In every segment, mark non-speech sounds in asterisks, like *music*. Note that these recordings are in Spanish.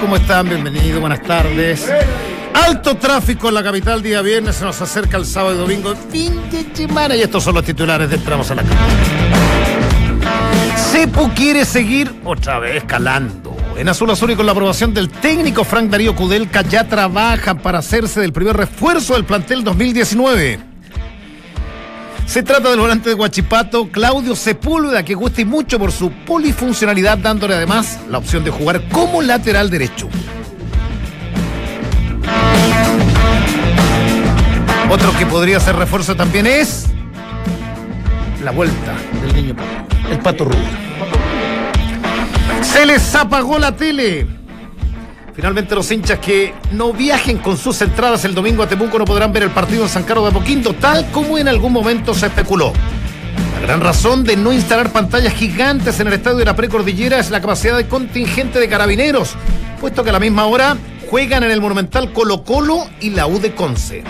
¿Cómo están? Bienvenidos, buenas tardes. Alto tráfico en la capital día viernes, se nos acerca el sábado y domingo, fin de semana, y estos son los titulares de Entramos a la Cámara. Cepu quiere seguir otra vez escalando. En Azul Azul y con la aprobación del técnico Frank Darío Kudelka ya trabajan para hacerse del primer refuerzo del plantel 2019. Se trata del volante de Guachipato, Claudio Sepúlveda, que gusta y mucho por su polifuncionalidad, dándole además la opción de jugar como lateral derecho. Otro que podría ser refuerzo también es la vuelta del niño Pato, el Pato Rubio. Se les apagó la tele. Finalmente los hinchas que no viajen con sus entradas el domingo a Temuco no podrán ver el partido en San Carlos de Apoquindo, tal como en algún momento se especuló. La gran razón de no instalar pantallas gigantes en el estadio de la precordillera es la capacidad de contingente de carabineros, puesto que a la misma hora juegan en el monumental Colo Colo y la U de Conce.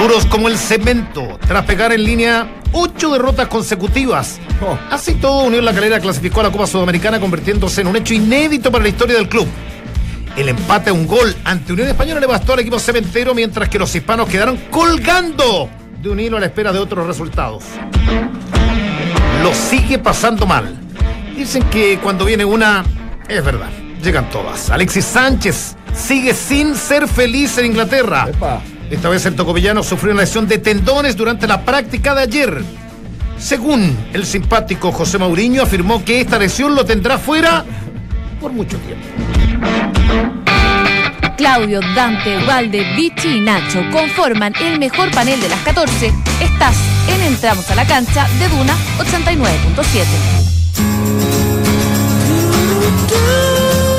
Duros como el cemento, tras pegar en línea ocho derrotas consecutivas. Así todo, Unión La Calera clasificó a la Copa Sudamericana convirtiéndose en un hecho inédito para la historia del club. El empate a un gol ante Unión Española le bastó al equipo cementero, mientras que los hispanos quedaron colgando de un hilo a la espera de otros resultados. Lo sigue pasando mal. Dicen que cuando viene una, es verdad, llegan todas. Alexis Sánchez sigue sin ser feliz en Inglaterra. Esta vez el tocopillano sufrió una lesión de tendones durante la práctica de ayer. Según el simpático José Mauriño, afirmó que esta lesión lo tendrá fuera por mucho tiempo. Claudio, Dante, Valde, Vichy y Nacho conforman el mejor panel de las 14. Estás en Entramos a la cancha de Duna 89.7.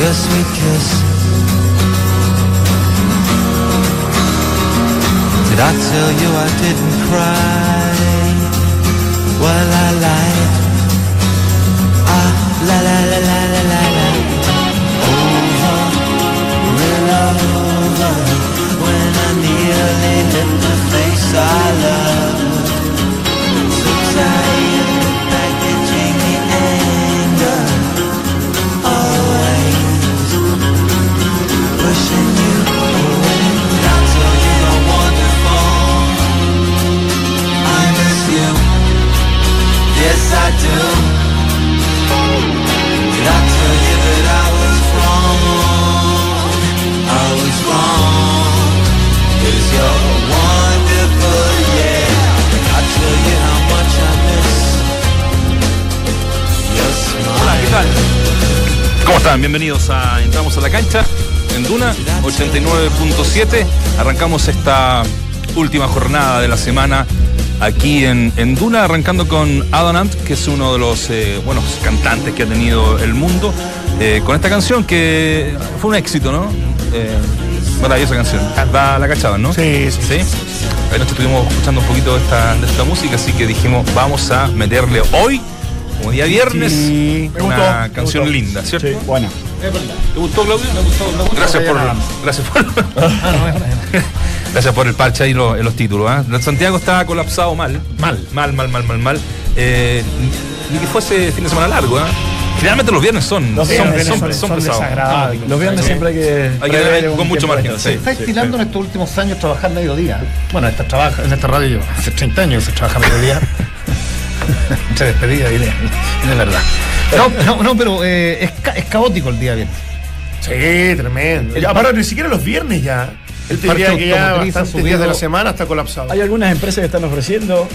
your sweet kiss. Did I tell you I didn't cry? Well, I lied. Ah, la la la la la la la. Over and over when I nearly hit the face I love. So tired ¿Cómo están? Bienvenidos a Entramos a la cancha en Duna 89.7. Arrancamos esta última jornada de la semana aquí en, en Duna, arrancando con Adam Ant, que es uno de los eh, buenos cantantes que ha tenido el mundo, eh, con esta canción que fue un éxito, ¿no? Eh, maravillosa canción. La, la cachaban, ¿no? Sí, sí. ¿Sí? Anoche estuvimos escuchando un poquito de esta, de esta música, así que dijimos, vamos a meterle hoy, como día viernes, Sí, me una gustó, me canción gustó. linda, ¿cierto? Sí, bueno. ¿Te gustó, Claudio? Me gustó, me gustó. Gracias por, gracias por, *laughs* gracias por el parche ahí en los, en los títulos. ¿ah? Santiago estaba colapsado mal, mal, mal, mal, mal, mal, mal. Eh, ni que fuese fin de semana largo. ¿ah? Generalmente los viernes son, Los son, viernes son, son- son son pesados. desagradables. Los viernes Sí. siempre hay que. Hay que prever con mucho margen, sí. Está estilando en estos últimos años trabajar mediodía. Bueno, esta, trabaja, en esta radio yo, hace 30 años se trabaja mediodía. *laughs* *laughs* se despedida, diré. Es verdad. No, no, no, pero eh, es, ca- es caótico el día viernes. Sí, tremendo. Ya, Aparte, ni siquiera los viernes ya. Él te diría que ya bastantes días de la semana está colapsado. Hay algunas empresas que están ofreciendo,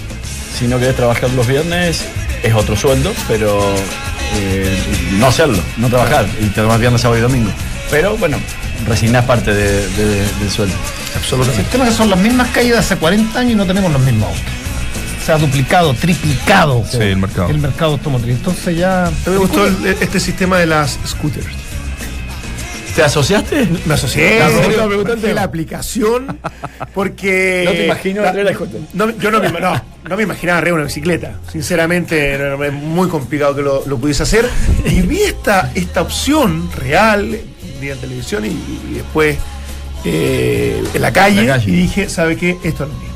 si no querés trabajar los viernes, es otro sueldo, pero eh, no hacerlo, no trabajar, y te tomas viernes, sábado y domingo. Pero bueno, resignás parte de- de- del sueldo. Absolutamente. El tema es que son las mismas calles de hace 40 años y no tenemos los mismos autos. Se ha duplicado, triplicado Sí, el mercado. el mercado automotriz. Entonces ya. A mí me gustó el- este sistema de las scooters. ¿Te asociaste? Me asocié, La la aplicación porque... No te imagino la- scooter. no, yo no me, no, no me imaginaba arriba una bicicleta. Sinceramente, es muy complicado que lo, lo pudiese hacer. Y vi esta, esta opción real, en televisión y, y después eh, en la calle, En la calle. y dije, ¿sabe qué? Esto es lo mío.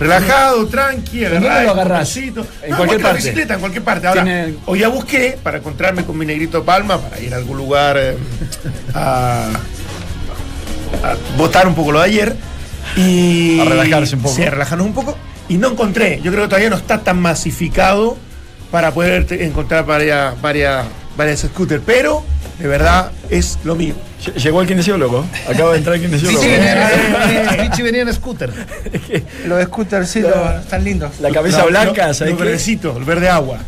Relajado, tranqui, agarrado. lo agarrás? En En cualquier, parte. bicicleta, en cualquier parte. Ahora, Tiene- hoy ya busqué para encontrarme con mi negrito Palma para ir a algún lugar eh, a, a botar un poco lo de ayer. Y, A relajarse un poco. Sí, a relajarnos un poco. Y no encontré. Yo creo que todavía no está tan masificado para poder te- encontrar varias, varias, varias scooters. Pero, de verdad, es lo mío. Lle- Llegó el kinesiólogo. Acaba de entrar el kinesiólogo. Vichy venía, Vichy venía en scooter. *laughs* Los scooters, sí, los- están lindos. La cabeza blanca, lo- ¿sabes Los qué? verdecitos, el verde agua.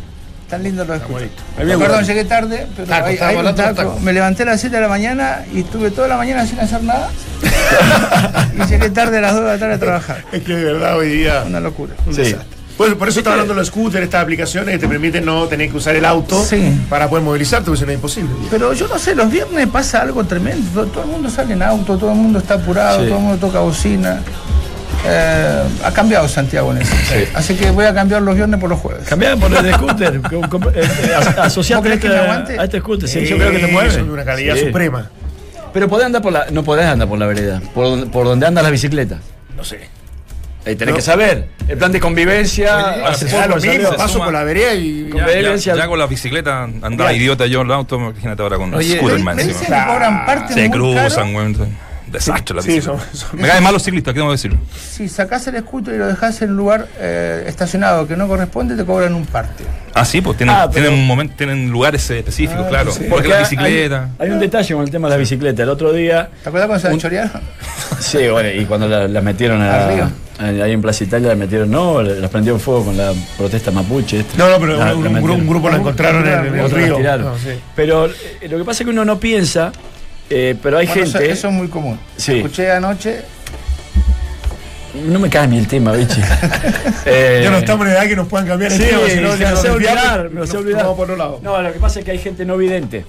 Están lindos los scooters. Perdón, llegué tarde, pero Taco, hay- hay taco. taco. me levanté a las 7 de la mañana y estuve toda la mañana sin hacer nada. *laughs* y llegué tarde a las 2 de la tarde a trabajar. Es que de verdad hoy día. Una locura. un Sí. desastre. Por, por eso estaba hablando de los scooters, estas aplicaciones que te permiten no tener que usar el auto Sí. para poder movilizarte, porque si no es imposible. Pero yo no sé, los viernes pasa algo tremendo. Todo, todo el mundo sale en auto, todo el mundo está apurado, Sí. todo el mundo toca bocina. Eh, ha cambiado Santiago en eso. Así que voy a cambiar los viernes por los jueves. Cambiaban por el de scooter. *laughs* eh, eh, as- Asociate ¿Vos a crees que este, me aguante? a este scooter. Sí, Sí, yo creo que te mueve. Son de una calidad Sí. suprema. Pero podés andar por la. No podés andar por la vereda. Por donde, por donde andan las bicicletas. No sé. Ahí tenés No. que saber. El plan de convivencia. hace Da poco lo mismo, paso suma- por la vereda y. Con Ya, Convivencia. ya- ya con la bicicleta andaba idiota yo en el auto, imagínate ahora con Oye, scooter partes Se muy cruzan, weón. Desastre la Sí, bicicleta. son- son- Me caen mal los ciclistas, ¿qué tengo que decir? Si sacás el scooter y lo dejás en un lugar eh, estacionado que no corresponde, te cobran un parte. Ah, sí, pues tienen, Ah, pero- tienen, un momento, tienen lugares específicos, Ah, claro. sí. Porque la bicicleta. Hay, un detalle con el tema de la bicicleta. El otro día. ¿Te acuerdas cuando se la chorearon? *laughs* Sí, bueno, y cuando la, la metieron a, Arriba. Ahí en Plaza Italia, la metieron, no, la prendieron fuego con la protesta mapuche. esta. No, no, pero La- un, la un un grupo lo encontraron en, en el la río. tiraron. No, sí. Pero eh, lo que pasa es que uno no piensa, eh, pero hay Bueno, gente. eso es muy común. Sí. Escuché anoche, No me cae ni el tema, bichi. *laughs* Eh, Ya no estamos en edad que nos puedan cambiar el Sí, tema, si no, me ya lo nos sé desviamos olvidar, y me lo sé nos- olvidar. nos vamos por otro lado. No, lo que pasa es que hay gente no vidente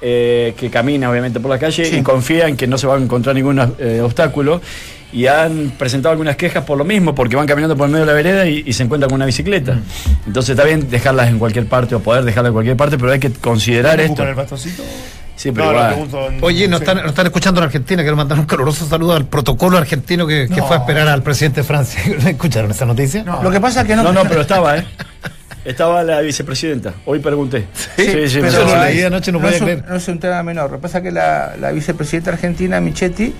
eh, que camina obviamente por la calle Sí. y confía en que no se va a encontrar ningún obstáculo y han presentado algunas quejas por lo mismo, porque van caminando por el medio de la vereda y, y se encuentran con una bicicleta. Mm. Entonces está bien dejarlas en cualquier parte o poder dejarlas en cualquier parte, pero hay que considerar ¿Puedo esto. el bastoncito? Sí, pero No, lo igual. pregunto en- Oye, nos sí. están, nos están escuchando en Argentina. Quiero mandar un caluroso saludo al protocolo argentino que, que No. fue a esperar al presidente de Francia. *laughs* ¿Escucharon esa noticia? No. lo que pasa es que no. No, no, pero estaba, ¿eh? Estaba la vicepresidenta. Hoy pregunté. Sí, sí, pero yo lo hay- leí anoche, no no, podía es un, creer. no es un tema menor. Lo que pasa es que la, la vicepresidenta argentina, Michetti,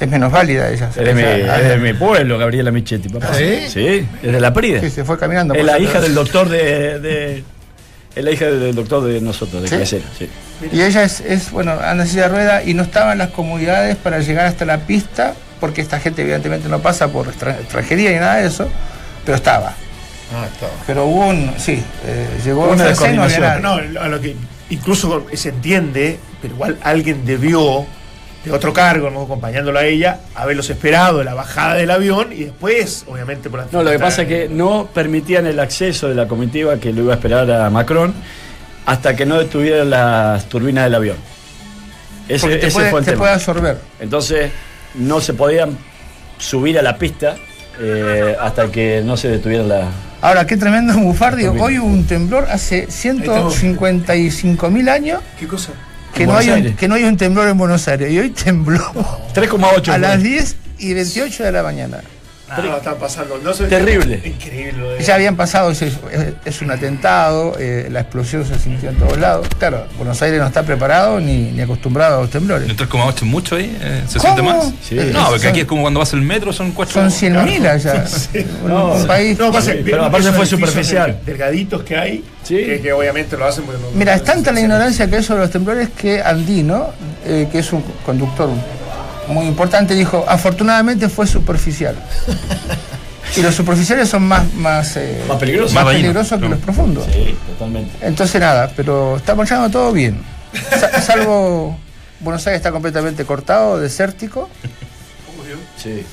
es menos válida ella. Es de, mi, Ella- es de mi pueblo, Gabriela Michetti, papá. ¿Sí? Sí, es de la PRIDE. Sí, se fue caminando. Es la hija del doctor de, de- es la hija del doctor de nosotros, de ¿Sí? Y ella es, es, bueno, anda en silla de rueda y no estaba en las comodidades para llegar hasta la pista, porque esta gente evidentemente no pasa por extra- extranjería ni nada de eso, pero estaba. Ah, está. Pero hubo un, sí, eh, llegó Una no descoordinación. No, a lo que incluso se entiende, pero igual alguien debió, de otro cargo, ¿no? acompañándola a ella, haberlos esperado en la bajada del avión y después, obviamente, por la No, lo que pasa es que no permitían el acceso de la comitiva que lo iba a esperar a Macron hasta que no detuvieran las turbinas del avión. Ese, Porque te, ese puede, fue el te tema. puede absorber. Entonces no se podían subir a la pista eh, hasta que no se detuviera la... Ahora, qué tremendo bufardio. Hoy hubo un temblor hace 155 mil años ¿Qué cosa? Que no, hay un, que no hay un temblor en Buenos Aires. Y hoy tembló *laughs* 3,8 a las fue. 10 y 28 de la mañana. Ah, no, está pasando. No sé- Terrible. Increíble. lo de- Ya habían pasado, es, es- es un atentado, eh, la explosión se sintió en todos lados. Claro, Buenos Aires no está preparado ni, ni acostumbrado a los temblores. ¿El 3,8 es mucho ahí? Eh, ¿Se ¿Cómo? siente más? Sí. No, porque Son- aquí es como cuando vas al metro, son cuatro. Son 100.000 allá. *laughs* Un, No, un país. No, pasa, Sí, pero aparte fue superficial. del- Delgaditos que hay, Sí. que, que obviamente lo hacen porque no- Mira, no- es tanta la no- ignorancia que hay sobre los temblores que Andino, eh, que es un conductor muy importante, dijo, afortunadamente fue superficial. Y los superficiales son más, más, eh, Más peligrosos. más peligrosos que no. los profundos. Sí, totalmente. Entonces nada, pero está marchando todo bien. Sa- salvo Buenos Aires está completamente cortado, desértico. Sí.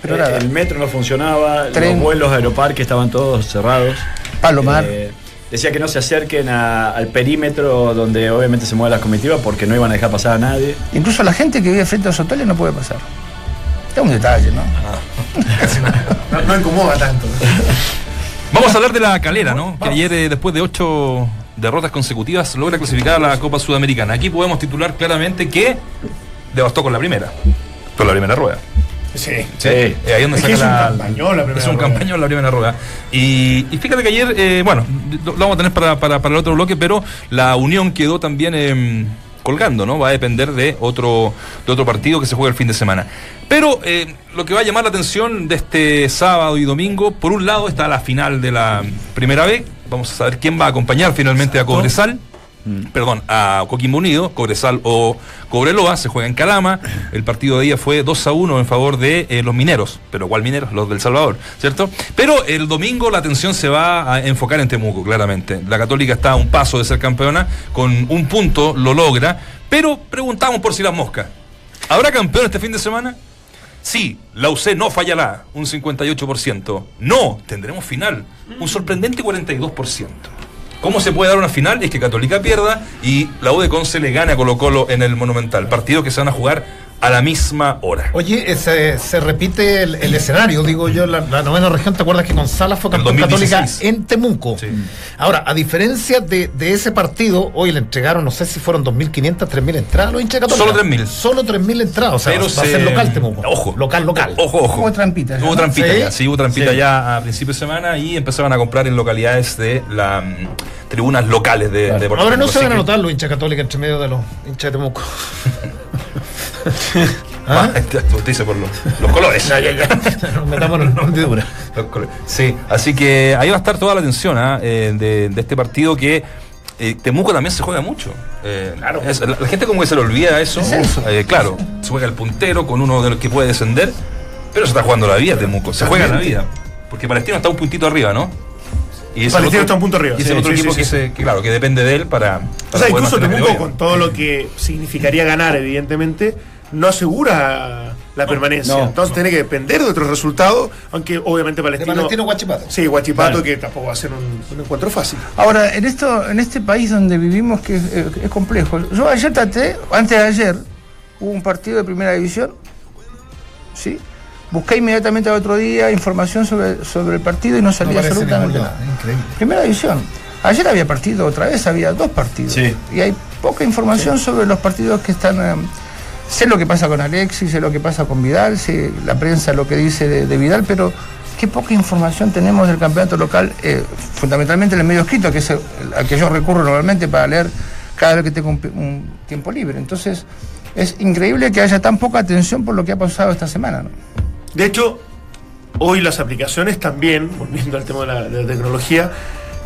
Pero Eh, nada. el metro no funcionaba, Tren. los vuelos aeroparque estaban todos cerrados. Palomar. Eh, decía que no se acerquen a- al perímetro donde obviamente se mueve la comitiva porque no iban a dejar pasar a nadie. Incluso la gente que vive frente a los hoteles no puede pasar. Es un detalle, ¿no? *laughs* No, no incomoda tanto. Vamos a hablar de la calera, ¿no? Que ayer, eh, después de ocho derrotas consecutivas, logra clasificar a la Copa Sudamericana. Aquí podemos titular claramente que devastó con la primera. Con la primera rueda. Sí. Sí. Eh, ahí donde Es saca es un la- campañón la primera Es un rueda. campañón la primera rueda. Y, y fíjate que ayer, eh, bueno, lo, lo vamos a tener para, para- para el otro bloque, pero la Unión quedó también em, colgando, ¿no? Va a depender de otro, de otro partido que se juega el fin de semana. Pero eh, lo que va a llamar la atención de este sábado y domingo, por un lado está la final de la primera B. Vamos a saber quién va a acompañar finalmente a Cobresal. Perdón, a Coquimbo Unido, Cobresal o Cobreloa, se juega en Calama. El partido de día fue 2 a 1 en favor de eh, los mineros. ¿Pero cuál mineros? Los del Salvador, ¿cierto? Pero el domingo la atención se va a enfocar en Temuco, claramente. La Católica está a un paso de ser campeona, con un punto lo logra. Pero preguntamos por si las moscas. ¿Habrá campeón este fin de semana? Sí, la UC no fallará, un 58%. No, tendremos final, un sorprendente 42%. ¿Cómo se puede dar una final? Es que Católica pierda y la U de Conce le gane a Colo Colo en el Monumental. Partido que se van a jugar a la misma hora. Oye, eh, se, se repite el, el escenario, digo yo, la, la novena región, ¿te acuerdas que González fue El campeón 2016. católica en Temuco? Sí. Ahora, a diferencia de, de ese partido, hoy le entregaron, no sé si fueron 2.500, 3.000 entradas a los hinchas católicos. Solo 3.000. Solo 3.000 entradas, o sea, Pero va a se- ser local Temuco. Ojo. Local, local. Ojo, ojo. Hubo trampita ya, Hubo ¿no? trampita Sí. ya, sí, hubo trampita Sí. ya a principios de semana y empezaban a comprar en localidades de las mm, tribunas locales de, Claro. de Ahora no se van a notar los hinchas católicos entre medio de los hinchas de Temuco. *laughs* *laughs* Ah, Usted dice por los, los colores. Nos *laughs* metamos en. Los colores. Sí, así que ahí va a estar toda la atención ¿ah? Eh, de, de este partido que eh, Temuco también se juega mucho. Eh, es- la, la gente como que se le olvida eso. Eh, claro, se juega el puntero con uno de los que puede descender, pero se está jugando la vida Temuco, se juega la vida. Porque Palestino está un puntito arriba, ¿no? Y es Palestino está un punto arriba. Y es Sí, el otro sí, equipo sí, que, sí. se- que, claro, que depende de él para. O para sea, poder incluso Temuco, con todo lo que significaría ganar, evidentemente, no asegura la permanencia. no, Entonces tiene que depender de otros resultados, aunque obviamente De Palestino. Guachipato. Sí, Guachipato, Claro. que tampoco va a ser un, un encuentro fácil. Ahora, en esto, en este país donde vivimos que es, eh, es complejo. Yo ayer traté, antes de ayer, hubo un partido de primera división, ¿sí? Busqué inmediatamente al otro día información sobre, sobre el partido y no salía parece absolutamente nada. increíble. Primera división. Ayer había partido otra vez, había dos partidos. Sí. Y hay poca información sobre los partidos que están. eh, sé lo que pasa con Alexis, sé lo que pasa con Vidal, sé la prensa lo que dice de, de Vidal, pero qué poca información tenemos del campeonato local, eh, fundamentalmente en el medio escrito, que es el, al que yo recurro normalmente para leer cada vez que tengo un, un tiempo libre. Entonces, es increíble que haya tan poca atención por lo que ha pasado esta semana. ¿no? De hecho, hoy las aplicaciones también, volviendo al tema de la, de la tecnología,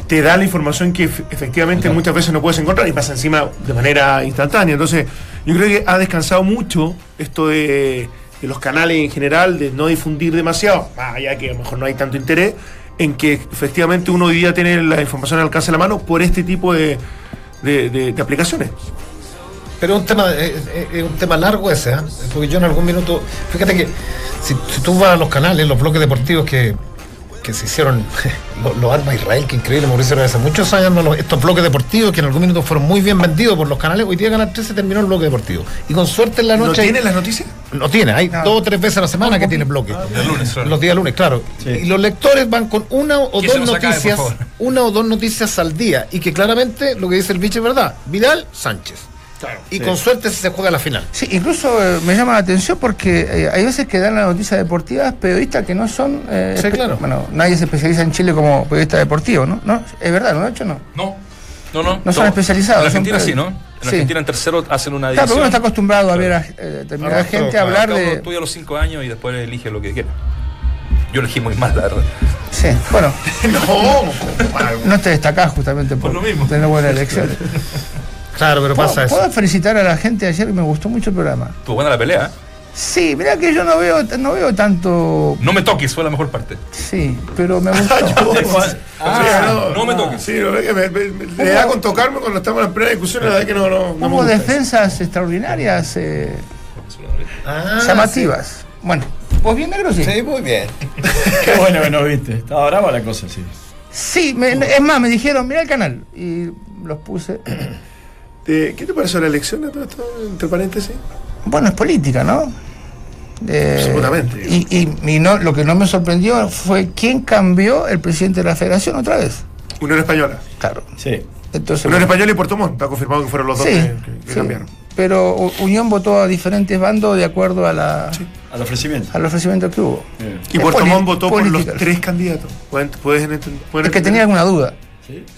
te da la información que ef- efectivamente muchas veces no puedes encontrar y pasa encima de manera instantánea. Entonces, yo creo que ha descansado mucho esto de, de los canales en general, de no difundir demasiado, más allá que a lo mejor no hay tanto interés, en que efectivamente uno hoy día tiene la información al alcance de la mano por este tipo de- de aplicaciones. Pero es un tema, es, es- es un tema largo ese, ¿ah? porque yo en algún minuto, fíjate que si, si tú vas a los canales, los bloques deportivos que, que se hicieron, *laughs* los lo arma Israel, que increíble, Mauricio, hace muchos años no los- estos bloques deportivos que en algún minuto fueron muy bien vendidos por los canales, hoy día Canal 13 terminó el bloque deportivo. Y con suerte en la ¿No noche... tienen las noticias? No tiene, hay No. dos o tres veces a la semana que tiene bloque. El lunes, claro. Los días lunes, claro. Sí. Y los lectores van con una o dos acabe, noticias, una o dos noticias al día. Y que claramente lo que dice el bicho es verdad. Vidal, Sánchez. Y con suerte se juega la final. Sí, incluso eh, me llama la atención porque eh, hay veces que dan las noticias deportivas periodistas que no son. eh, Sí, claro. Bueno, nadie se especializa en Chile como periodista deportivo, ¿no? ¿No? Es verdad, ¿no? De hecho, no. No, no, no. No son especializados, En Argentina sí. ¿no? En Sí. Argentina en tercero hacen una Claro, pero uno está acostumbrado a ver a eh, determinada Claro, gente claro, hablar de. estudia a los cinco años y después elige lo que quiere. Yo elegí muy mal, la verdad. Sí, bueno, *laughs* no, no te destacás justamente por, Por lo mismo. tener buenas elecciones. *laughs* Claro, pero ¿Puedo, pasa eso. puedo felicitar a la gente ayer que me gustó mucho el programa. Estuvo buena la pelea. ¿eh? Sí, mira que yo no veo, no veo tanto. No me toques, fue la mejor parte. Sí, pero me *laughs* gustó. Ah, no me toques. Sí, lo que me, me- me- le da con tocarme cuando estamos en plena discusión, la verdad que no, no, no me Hubo defensas extraordinarias, eh, Ah, llamativas. Bueno, ¿vos bien negro? Sí. Sí, muy bien. *laughs* Qué bueno que no viste. Estaba brava la cosa, sí. Sí, me- es más, me dijeron, mira el canal. Y los puse. Eh, ¿Qué te pareció la elección de todo esto, entre paréntesis? Bueno, es política, ¿no? Eh, Absolutamente. Y, y- y no, lo que no me sorprendió fue quién cambió el presidente de la federación otra vez. Unión Española. Claro. Sí. Entonces, Unión Española y Puerto Montt. Está confirmado que fueron los dos sí, que, que- sí. cambiaron. Pero Unión votó a diferentes bandos de acuerdo a la, Al ofrecimiento. al ofrecimiento que hubo. Y Es Puerto Montt votó por los tres candidatos. ¿Pueden, pueden pueden Es que entender? tenía alguna duda.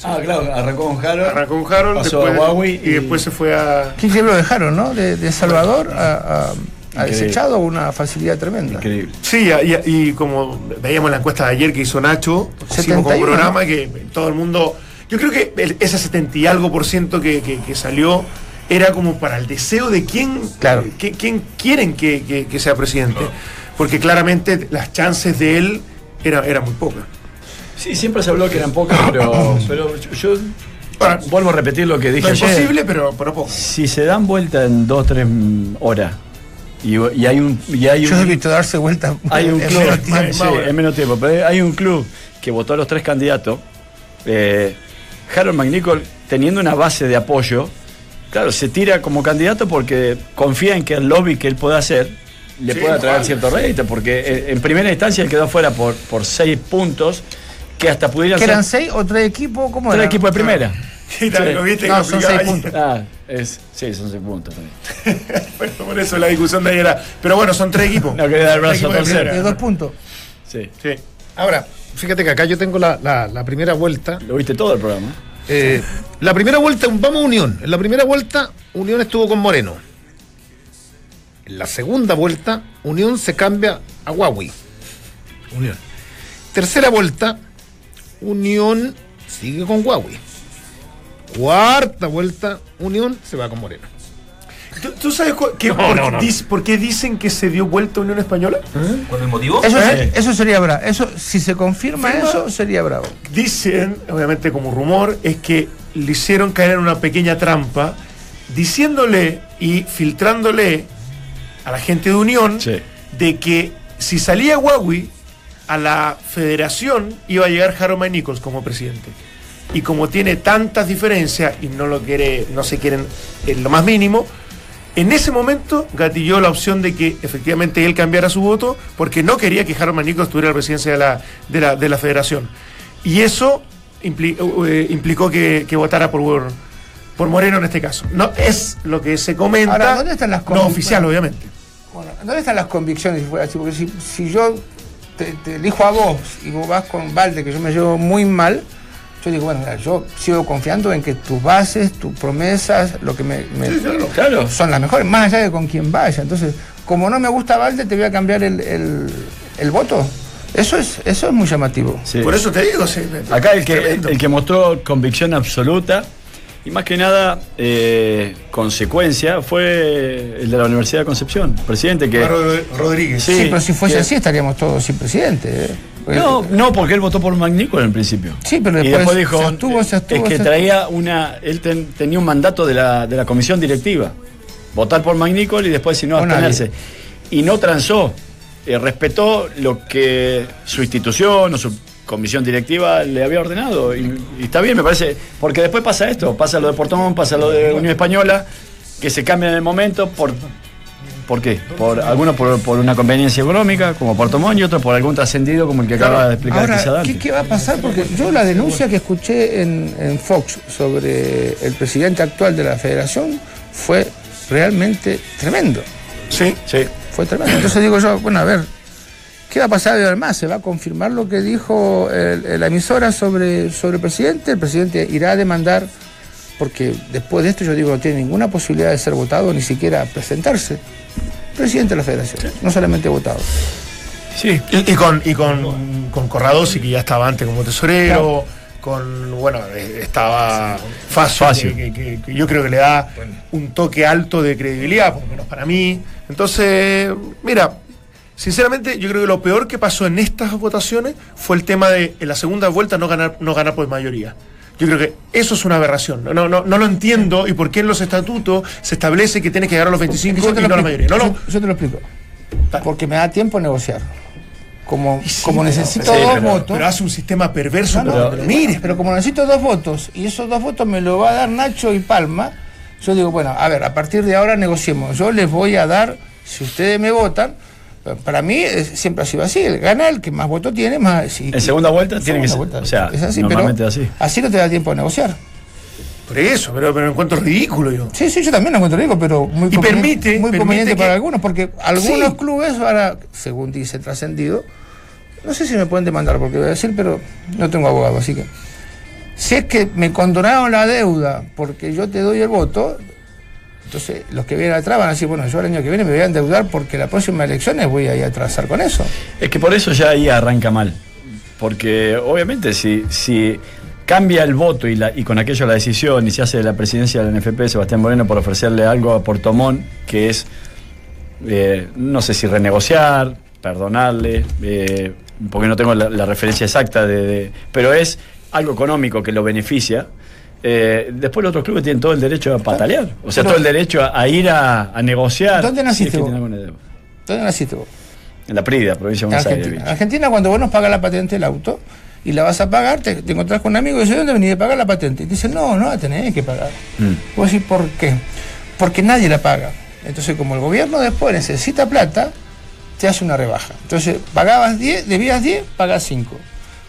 Ah, claro, arrancó con Harold. Arrancó con Harold, pasó después, a Huawei y, después se fue a. ¿Qué lo dejaron, no? De, de Salvador a, a- desechado una facilidad tremenda. Increíble. Sí, y, y como veíamos la encuesta de ayer que hizo Nacho, hicimos como 71, programa que todo el mundo. Yo creo que el- ese 70 y algo por ciento que, que- que salió era como para el deseo de quién, Claro. que- quién quieren que, que- que sea presidente. Porque claramente las chances de él eran era muy pocas. Sí, siempre se habló que eran pocas, pero, *laughs* pero yo, vuelvo a repetir lo que dije No es posible, pero, pero poco. Si se dan vuelta en dos, tres horas y, y hay un, y hay Yo he un, visto darse vuelta *laughs* hay un en club, menos tiempo. sí, en menos tiempo, pero hay un club que votó a los tres candidatos, eh, Harold McNichol, teniendo una base de apoyo, claro, se tira como candidato porque confía en que el lobby que él pueda hacer le Sí, pueda traer cierto rédito, porque eh, en primera instancia él quedó fuera por, por seis puntos, que hasta pudieran ¿Que ser eran seis o tres equipos? ¿Cómo tres equipos de primera. Sí, también lo viste que No, son seis puntos. Ah, es, sí, son seis puntos también. *laughs* Bueno, por eso la discusión de ayer era. Pero bueno, son tres equipos. *laughs* No quería dar el brazo a de dos puntos. Sí. Sí. Ahora, fíjate que acá yo tengo la, la- la primera vuelta. Lo viste todo el programa. Eh, la primera vuelta, vamos a Unión. En la primera vuelta, Unión estuvo con Moreno. En la segunda vuelta, Unión se cambia a Huawei. Unión. Tercera vuelta, Unión sigue con Huawei. Cuarta vuelta, Unión se va con Moreno. ¿Tú, tú sabes qué- No, por, no, no. dis- por qué dicen que se dio vuelta Unión Española? ¿Con el motivo? Eso, ¿Eh? eso sería bravo. Eso, si se confirma eso, sería bravo. Dicen, obviamente como rumor, es que le hicieron caer en una pequeña trampa diciéndole y filtrándole a la gente de Unión Sí. de que si salía Huawei a la federación iba a llegar Harold Nichols como presidente. Y como tiene tantas diferencias y no lo quiere, no se quieren en lo más mínimo, en ese momento gatilló la opción de que efectivamente él cambiara su voto porque no quería que Harold Nichols tuviera la presidencia de la, de la, de la federación. Y eso impli- eh, implicó que, que votara por, por Moreno en este caso. No es lo que se comenta, Ahora, ¿dónde están las no oficial obviamente. Bueno, ¿dónde están las convicciones? si fuera así? Porque si, si yo te, te elijo a vos y vos vas con Valde, que yo me llevo muy mal, yo digo, bueno, mira, yo sigo confiando en que tus bases, tus promesas, lo que me, me- Claro. son las mejores, más allá de con quién vaya. Entonces, como no me gusta Valde, te voy a cambiar el, el- el voto. Eso es, eso es muy llamativo. Sí. Por eso te digo, sí, Acá el que, el que mostró convicción absoluta y más que nada eh, consecuencia fue el de la Universidad de Concepción, presidente que... Rod- Rodríguez. Sí, Sí, pero si fuese que- así estaríamos todos sin presidente. ¿eh? No, no, porque él votó por Magnícola en principio. Sí, pero y después después dijo se abstuvo, es que se traía una, él ten- tenía un mandato de la, de la comisión directiva, votar por Magnícola y después si no abstenerse. Y no transó, eh, respetó lo que su institución o su comisión directiva le había ordenado. Y, y está bien, me parece, porque después pasa esto, pasa lo de Portón, pasa lo de Unión Española, que se cambia en el momento por ¿Por qué? Por, algunos por, por una conveniencia económica, como Puerto Montt, y otros por algún trascendido, como el que acaba de explicar Ahora. ¿qué, qué va a pasar? Porque yo la denuncia que escuché en, en Fox sobre el presidente actual de la federación fue realmente tremendo. Sí. Sí. Fue tremendo. Entonces digo yo, bueno, a ver, ¿qué va a pasar de más? ¿Se va a confirmar lo que dijo el- la emisora sobre, sobre el presidente? ¿El presidente irá a demandar? Porque después de esto yo digo, no tiene ninguna posibilidad de ser votado, ni siquiera presentarse. Presidente de la federación, no solamente votado. Sí. Y, y con, y con, con Corradosi, que ya estaba antes como tesorero, con, bueno, eh, estaba. Que, que- que yo creo que le da un toque alto de credibilidad, por lo menos para mí. Entonces, mira, sinceramente, yo creo que lo peor que pasó en estas votaciones fue el tema de en la segunda vuelta no ganar, no ganar por mayoría. Yo creo que eso es una aberración. No, no, no lo entiendo y por qué en los estatutos se establece que tiene que ganar los 25 Yo y lo no la explico, mayoría. No, no. yo- yo te lo explico. Dale. Porque me da tiempo a negociar. como, sí, como pero- necesito sí, dos pero- votos. Pero hace un sistema perverso No, no, lo mires. pero como necesito dos votos y esos dos votos me lo va a dar Nacho y Palma, yo digo, bueno, a ver, a partir de ahora negociemos. Yo les voy a dar, si ustedes me votan, para mí es- siempre ha sido así, el gana el que más votos tiene, más... si- En segunda vuelta en tiene que segunda ser- vuelta. o sea, es así, normalmente pero así. Así no te da tiempo de negociar. Por eso, pero, pero me encuentro ridículo yo. Sí, sí, yo también lo encuentro rico, pero muy Y conveniente- permite- muy permite conveniente que- para algunos, porque algunos Sí. clubes van a, según dice trascendido, no sé si me pueden demandar porque voy a decir, pero no tengo abogado, así que si es que me condonaron la deuda porque yo te doy el voto, entonces los que vienen atrás van a decir, bueno, yo el año que viene me voy a endeudar porque la próxima elecciones voy a ir a atrasar con eso. Es que por eso ya ahí arranca mal. Porque obviamente si, si cambia el voto y, la, y con aquello la decisión y se hace de la presidencia del NFP Sebastián Moreno por ofrecerle algo a Portomón, que es, eh, no sé si renegociar, perdonarle, eh, porque no tengo la, referencia exacta, de- pero es algo económico que lo beneficia. Eh, después los otros clubes tienen todo el derecho a patalear, o sea, Pero- todo el derecho a, a ir a, a negociar. ¿Dónde si es naciste que vos? ¿Dónde naciste vos? En la Prida, provincia de Buenos Aires. Argentina. bicho. Argentina, cuando vos nos pagas la patente del auto y la vas a pagar, te, te encontrás con un amigo y dice, ¿dónde venís de pagar la patente? Y te dice, no, no la tenés que pagar. Mm. Vos decís, ¿por qué? Porque nadie la paga. Entonces, como el gobierno después necesita plata, te hace una rebaja. Entonces, pagabas 10, debías 10, pagas 5.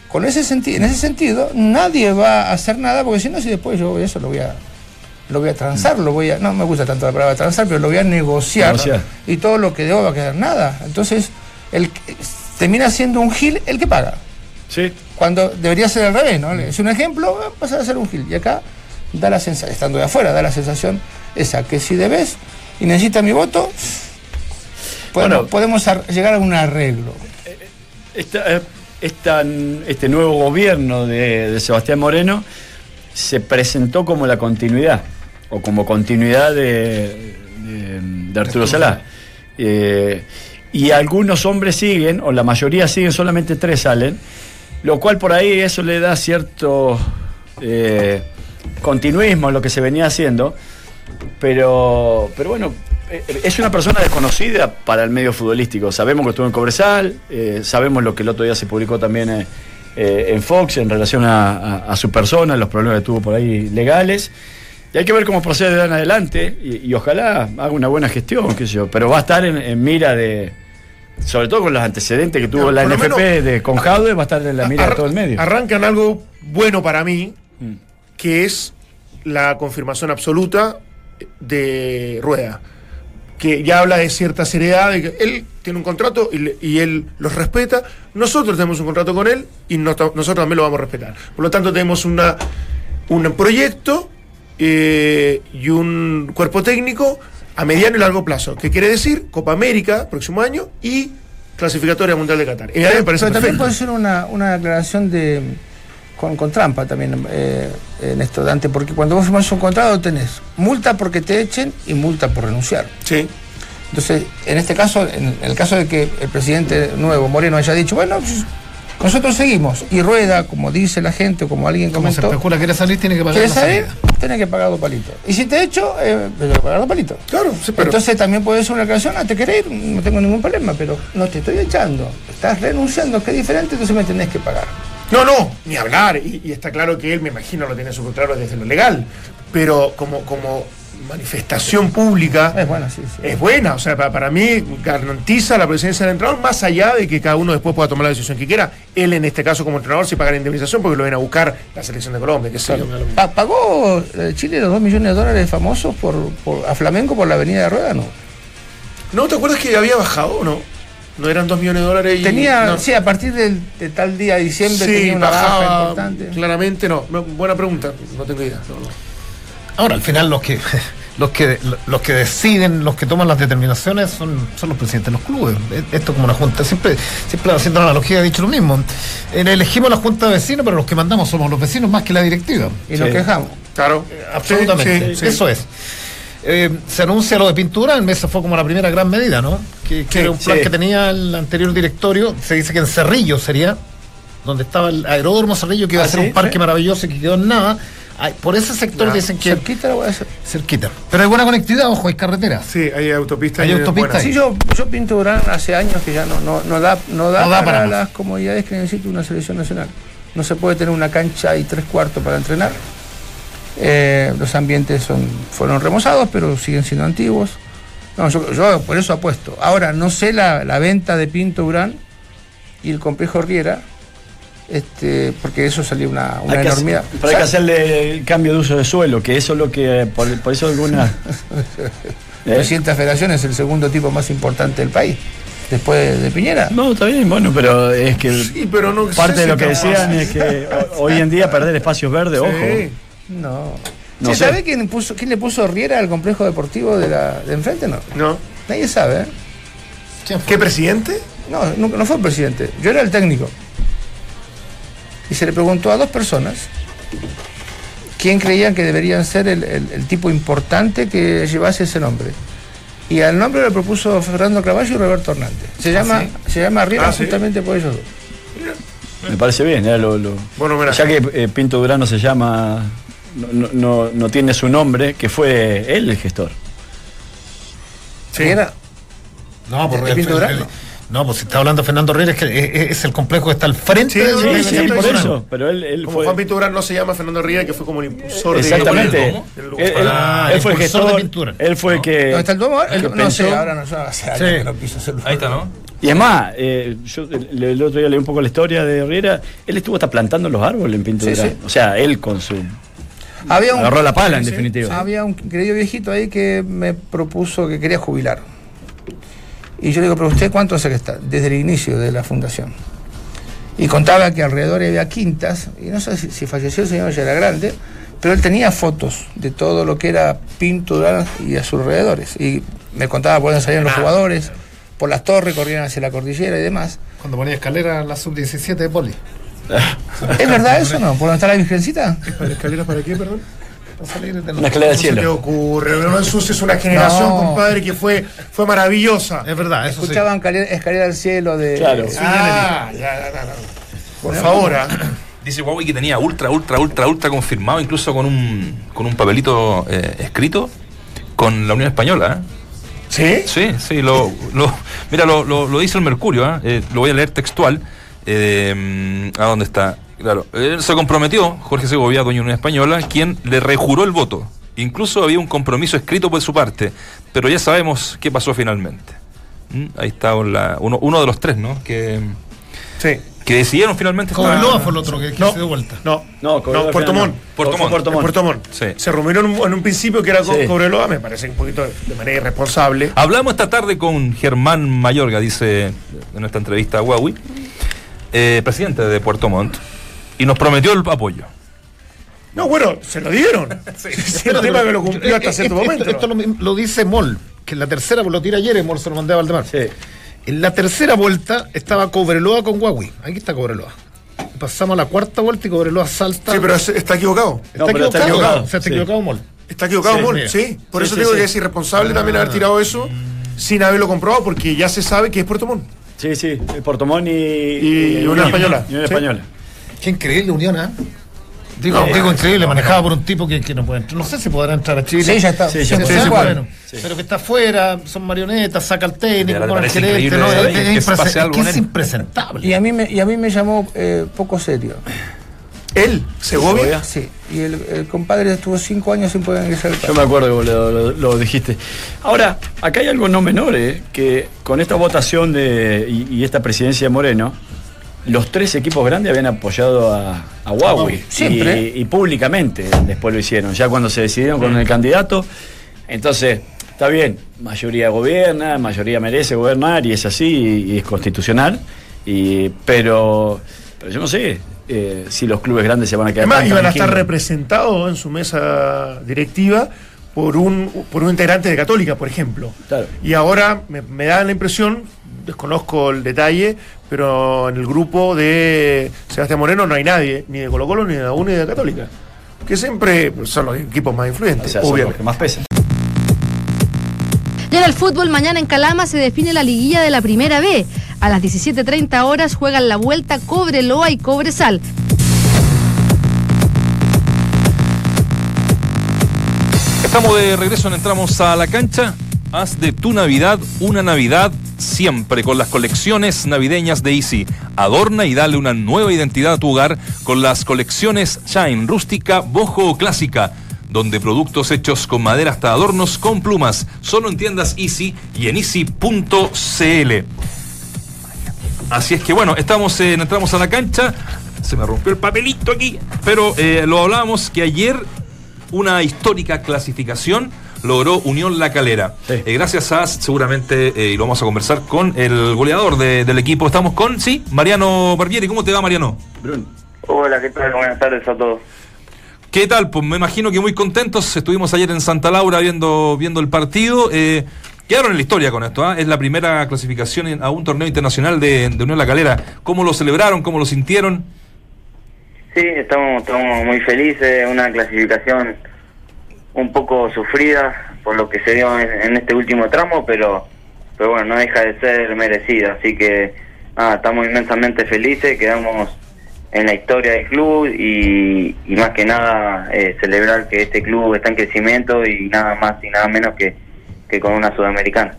Con ese sentido, en ese sentido, nadie va a hacer nada, porque si no, si después yo eso lo voy a lo voy a transar, lo voy a, no me gusta tanto la palabra transar, pero lo voy a negociar, Negociar. y todo lo que debo va a quedar nada. Entonces, el que- termina siendo un gil el que paga. Sí, Cuando debería ser al revés, ¿no? Es un ejemplo, va a pasar a ser un gil. Y acá da la sensación, estando de afuera, da la sensación esa, que si debes y necesitas mi voto, podemos, Bueno. podemos ar- llegar a un arreglo. Esta- eh, esta- este nuevo gobierno de, de Sebastián Moreno se presentó como la continuidad, o como continuidad de, de- de Arturo Salá. Eh, y algunos hombres siguen, o la mayoría siguen, solamente tres salen, lo cual por ahí eso le da cierto eh, continuismo a lo que se venía haciendo, pero, pero bueno, es una persona desconocida para el medio futbolístico. Sabemos que estuvo en Cobresal, eh, sabemos lo que el otro día se publicó también eh, eh, en Fox en relación a, a- a su persona, los problemas que tuvo por ahí legales. Y hay que ver cómo procede de en adelante y, y ojalá haga una buena gestión, qué sé yo. Pero va a estar en, en mira de, sobre todo con los antecedentes que tuvo No, la NFP menos- de con Jaude, va a estar en la mira de todo el medio. Arrancan algo bueno para mí, Mm. que es la confirmación absoluta de Rueda, que ya habla de cierta seriedad, de que él tiene un contrato y, le- y él los respeta, nosotros tenemos un contrato con él y no- nosotros también lo vamos a respetar. Por lo tanto, tenemos una, un proyecto eh, y un cuerpo técnico a mediano y largo plazo, que quiere decir Copa América próximo año y clasificatoria mundial de Qatar. Y a mí me parece Pero también puede ser una, una declaración de con, con trampa también eh, en esto, Dante, porque cuando vos firmás un contrato tenés multa porque te echen y multa por renunciar. Sí. Entonces, en este caso, en, el caso de que el presidente nuevo, Moreno, haya dicho, bueno, nosotros seguimos, y rueda, como dice la gente, o como alguien Como se comentó, especula quiere salir, tiene que pagar ¿quieres salir? salida. Tenés que pagar dos palitos. Y si te echo, eh, tengo que pagar dos palitos. Claro, sí, pero- Entonces también puede ser una declaración, ah, te querés ir, no tengo ningún problema, pero no te estoy echando, estás renunciando, que es diferente, entonces me tenés que pagar. No, no, ni hablar. Y, y está claro que él, me imagino, lo tiene súper claro desde lo legal. Pero como, como manifestación pública Es bueno, sí, sí. es buena. O sea, pa- para, mí garantiza la presencia del entrenador, más allá de que cada uno después pueda tomar la decisión que quiera. Él, en este caso, como entrenador, sí paga la indemnización porque lo ven a buscar la selección de Colombia, qué sé yo. Pa- ¿Pagó eh, Chile los dos millones de dólares famosos por, por- a Flamengo por la avenida de Rueda? No. ¿No te acuerdas que había bajado o no? No eran dos millones de dólares y. Tenía, no. sí, a partir del- de tal día de diciembre Sí, tenía una baja bajaba importante. Claramente no. No, Buena pregunta, no tengo idea. No. Ahora, al final, los que, *laughs* los que los que deciden, los que toman las determinaciones son, son los presidentes de los clubes. Esto como una junta. Siempre, siempre haciendo la analogía he dicho lo mismo. Eh, Elegimos la junta de vecinos, pero los que mandamos somos los vecinos más que la directiva. Y nos Sí. quejamos. Claro. Absolutamente. Sí, sí, sí. Eso es. Eh, se anuncia lo de pintura, en esa fue como la primera gran medida, ¿no? Que, que Sí, era un plan sí. que tenía el anterior directorio. Se dice que en Cerrillo sería, donde estaba el aeródromo Cerrillo, que iba Ah, a ser ¿sí? un parque Sí. maravilloso y que quedó en nada. Ay, por ese sector Ya. dicen que Cerquita la voy a hacer. cerquita. Pero hay buena conectividad, ojo, hay carreteras. Sí, hay autopistas. Hay y autopistas. Sí, yo, yo pinto Durán hace años que ya no, no, no da, no da, No da para, para más. las comodidades que necesita una selección nacional. No se puede tener una cancha y tres cuartos para entrenar. Eh, los ambientes son, fueron remozados, pero siguen siendo antiguos. No, yo, yo por eso apuesto. Ahora, no sé la, la venta de Pinto Durán y el complejo Riera, este, porque eso salió una, una Hay que hacer- enormidad. pero hay que hacerle el cambio de uso de suelo, que eso es lo que. Por, por eso alguna. *laughs* El presidente de la federación es el segundo tipo más importante del país, después de, Piñera. No, está bien, bueno, pero es que. Sí, pero no Parte de lo que decían es que ho- hoy en día perder espacios verdes, Sí. ojo. No. No ¿Sí, sé. ¿Sabe quién, puso, quién le puso Riera al complejo deportivo de, la, de enfrente? No. No. Nadie sabe, ¿eh? ¿Qué presidente? No, nunca, no fue el presidente. Yo era el técnico. Y se le preguntó a dos personas quién creían que deberían ser el, el- el tipo importante que llevase ese nombre. Y al nombre lo propuso Fernando Clavallo y Roberto Hernández. Se llama, se llama Riera Ah, ¿sí? justamente por ellos dos. Me parece bien, lo, lo- Bueno, mira. ya que eh, Pinto Durán no se llama, no, no- no, no tiene su nombre, que fue él el gestor. Sí. Riera, No, por ¿De Pinto Durán? el- no, pues si está hablando de Fernando Reyes, que es, es el complejo que está al frente Sí, de- sí, de- de- sí, de- por de- eso, pero él, él Como fue... Juan Pinto Durán no se llama Fernando Riera, que fue como el impulsor de- Exactamente. ¿Cómo? del Él, él- Ah, él fue el impulsor de gestor, pintura. él fue el que... ¿Dónde está el Duomo? El- que no sé, pensó- ahora no, hace piso lugar. Ahí está, ¿no? Y es más, eh, yo el, el otro día leí un poco la historia de Riera, él estuvo hasta plantando los árboles en Pinto Sí, Durán. sí. O sea, él con su... Había un, Agarró la pala, en sí, definitiva. Había un querido viejito ahí que me propuso que quería jubilar. Y yo le digo, pero usted cuánto hace que está? Desde el inicio de la fundación. Y contaba que alrededor había quintas, y no sé si, si falleció el señor ya era grande, pero él tenía fotos de todo lo que era Pinto Durán y a sus alrededores. Y me contaba por dónde salían los jugadores, por las torres, corrían hacia la cordillera y demás. Cuando ponía escalera la sub-17 de Poli. ¿Es verdad eso o no? ¿Por dónde está la virgencita? ¿Para escaleras para qué, perdón? Una escalera del ¿Cómo se te cielo. ocurre? No ensucies una generación, No. compadre, que fue, fue maravillosa. Es verdad, eso sí. Escuchaban escalera, escalera al cielo de... Claro. Ah, ya, ya, ya, ya. Por favor, ah. *coughs* Dice Huawei que tenía ultra, ultra, ultra, ultra confirmado, incluso con un, con un papelito eh, escrito con la Unión Española. ¿eh? ¿Sí? Sí, sí, lo, lo- mira, lo, lo- lo dice el Mercurio, ¿eh? Eh, lo voy a leer textual. Eh, ¿A dónde está? Claro, él se comprometió, Jorge Segovia, dueño de Unión Española, quien le rejuró el voto. Incluso había un compromiso escrito por su parte, pero ya sabemos qué pasó finalmente. ¿Mm? Ahí está la- uno, uno de los tres, ¿no? Que, Sí. que decidieron finalmente. Cobreloa esta- fue el otro que, que No. se dio vuelta. No, No, Cobreloa no, Puerto Montt. Puerto Montt. Puerto Montt. Sí. Se rumoreó en un, en un principio que era Sí. Cobreloa, me parece un poquito de, de manera irresponsable. Hablamos esta tarde con Germán Mayorga, dice en esta entrevista a Huawei, eh, presidente de Puerto Montt, y nos prometió el apoyo. No, bueno, se lo dieron. *laughs* Sí, *laughs* el tema que lo cumplió hasta cierto esto- momento. Esto, lo, lo dice Moll, que en la tercera, pues lo tira ayer, Moll se lo mandé a Valdemar. Sí. En la tercera vuelta estaba Cobreloa con Huawei. Aquí está Cobreloa. Pasamos a la cuarta vuelta y Cobreloa salta. Sí, pero es- está equivocado. Está No, pero está equivocado. equivocado, O sea, está sí. equivocado Moll. Está equivocado, Sí, Mol, mira. sí. Por Sí, eso sí, digo sí. que es irresponsable también haber tirado eso sin haberlo comprobado, porque ya se sabe que es Puerto Montt. Sí, sí, Puerto Montt y, Y Unión Española. Unión Sí. Española. Qué increíble unión, ¿ah? Digo, No, digo eh, increíble, manejado por un tipo que, que no puede entrar. No sé si podrá entrar a Chile. Sí, ya está. Sí, ya Sí, está. sí, Sí, bueno, sí. Pero que está afuera, son marionetas, saca el técnico, con el gerente, no, es, que es que impresentable. Y a mí me, y a mí me llamó eh, poco serio. Él, Segovia. Segovia. Sí. Y el, el compadre estuvo cinco años sin poder ingresar al Yo país. me acuerdo que vos lo, lo- lo dijiste. Ahora, acá hay algo no menor, ¿eh? que con esta votación de, y, y esta presidencia de Moreno, los tres equipos grandes habían apoyado a, a Huawei. Siempre. Y, y públicamente después lo hicieron, ya cuando se decidieron con el candidato. Entonces, está bien, mayoría gobierna, mayoría merece gobernar y es así y, y es constitucional. Y, pero, pero yo no sé eh, si los clubes grandes se van a quedar Además, iban a estar representados en su mesa directiva por un, por un integrante de Católica, por ejemplo. Claro. Y ahora me, me da la impresión, desconozco el detalle, pero en el grupo de Sebastián Moreno no hay nadie, ni de Colo Colo, ni de la U, ni de Católica. Que siempre son los equipos más O influyentes, sea, son los obviamente. que más pesan. Y en el fútbol, mañana en Calama se define la liguilla de la primera B. A las 17.30 horas juegan la vuelta Cobreloa y Cobresal. Estamos de regreso en Entramos a la cancha. Haz de tu Navidad una Navidad siempre con las colecciones navideñas de Easy. Adorna y dale una nueva identidad a tu hogar con las colecciones Shine, rústica, bojo o clásica, donde productos hechos con madera hasta adornos con plumas, solo en tiendas Easy y en easy.cl. Así es que bueno, estamos en, entramos a la cancha. Se me rompió el papelito aquí, pero eh, lo hablábamos que ayer una histórica clasificación logró Unión La Calera. Sí. Eh, gracias a, seguramente, eh, y lo vamos a conversar con el goleador de- del equipo. Estamos con, sí, Mariano Barbieri. ¿Cómo te va, Mariano? Hola, ¿qué tal? Buenas tardes a todos. ¿Qué tal? Pues me imagino que muy contentos. Estuvimos ayer en Santa Laura viendo, viendo el partido. Eh, quedaron en la historia con esto. ¿ah? Es la primera clasificación a un torneo internacional de, de Unión La Calera. ¿Cómo lo celebraron? ¿Cómo lo sintieron? Sí, estamos, estamos muy felices, una clasificación un poco sufrida por lo que se dio en, en este último tramo, pero, pero bueno, no deja de ser merecida, así que nada, estamos inmensamente felices, quedamos en la historia del club y, más que nada eh, celebrar que este club está en crecimiento y nada más y nada menos que, que con una sudamericana.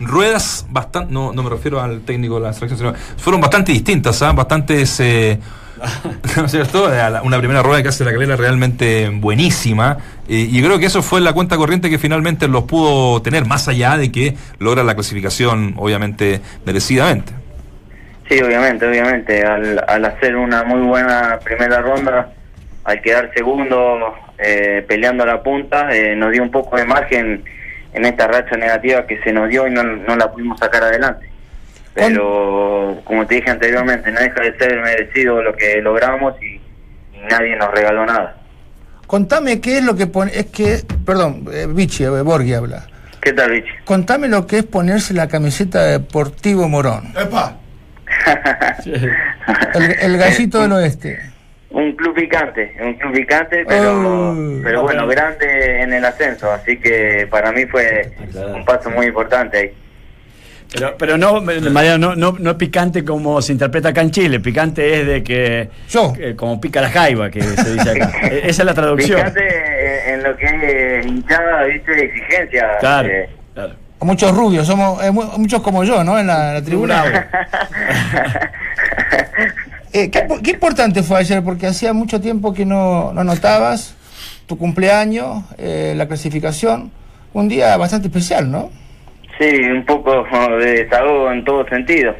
ruedas bastante, no, no me refiero al técnico de la selección, sino fueron bastante distintas, ¿ah? bastantes, eh, *laughs* ¿no es cierto? Eh, Una primera rueda que hace la calera realmente buenísima. eh, y creo que eso fue la cuenta corriente que finalmente los pudo tener, más allá de que logra la clasificación, obviamente, merecidamente. Sí, obviamente, obviamente. Al, al hacer una muy buena primera ronda, al quedar segundo eh, peleando a la punta, eh, nos dio un poco de margen en esta racha negativa que se nos dio y no, no la pudimos sacar adelante. Pero, como te dije anteriormente, no deja de ser merecido lo que logramos y, y nadie nos regaló nada. Contame qué es lo que pone. Es que. Perdón, eh, Vichy, eh, Borghi habla. ¿Qué tal, Vichy? Contame lo que es ponerse la camiseta de Deportivo Morón. ¡Epa! El, el gallito del oeste. Un club picante, un club picante, pero, Oh. pero bueno, grande en el ascenso, así que para mí fue un paso muy importante ahí. Pero, pero no, Mariano, no, no, no es picante como se interpreta acá en Chile. Picante es de que. Yo. como pica la jaiba, que se dice acá. *laughs* E- Esa es la traducción. Picante en lo que es hinchada, viste, exigencia. Claro, eh, claro. Muchos rubios, somos eh, mu- muchos como yo, ¿no? En la, la tribuna. *laughs* Eh, ¿qué, qué importante fue ayer? Porque hacía mucho tiempo que no, no notabas tu cumpleaños, eh, la clasificación. Un día bastante especial, ¿no? Sí, un poco de desahogo en todo sentido.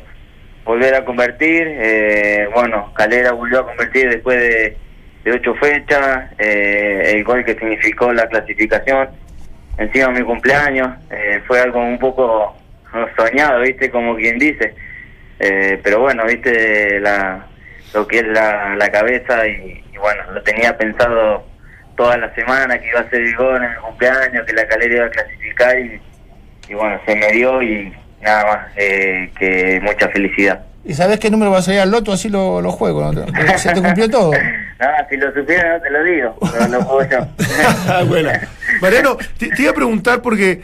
Volver a convertir, eh, bueno, Calera volvió a convertir después de, de ocho fechas, eh, el gol que significó la clasificación, encima mi cumpleaños, eh, fue algo un poco soñado, viste, como quien dice. Eh, pero bueno, viste la, lo que es la, la cabeza y, y bueno, lo tenía pensado toda la semana que iba a ser el gol en el cumpleaños, que la Calera iba a clasificar y y bueno, se me dio y nada más, eh, que mucha felicidad. Y sabes qué número va a salir al loto, así lo, lo juego. ¿no? *laughs* Se te cumplió todo. Nada, si lo supiera no te lo digo, pero lo juego yo. *laughs* Ah, bueno. Mariano, te, iba a preguntar porque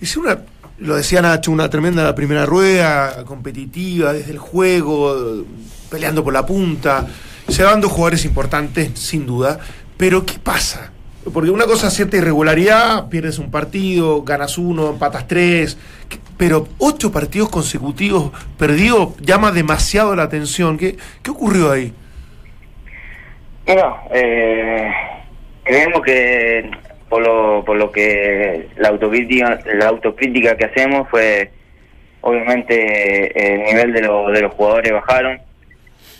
es una, lo decía Nacho, una tremenda primera rueda, competitiva, desde el juego, peleando por la punta, se van dos jugadores importantes, sin duda, pero ¿qué pasa? Porque una cosa es cierta irregularidad, pierdes un partido, ganas uno, empatas tres, pero ocho partidos consecutivos perdidos llama demasiado la atención. ¿Qué, qué ocurrió ahí? Bueno, eh, creemos que por lo, por lo que la autocrítica, la autocrítica que hacemos fue, obviamente, el nivel de, lo- de los jugadores bajaron,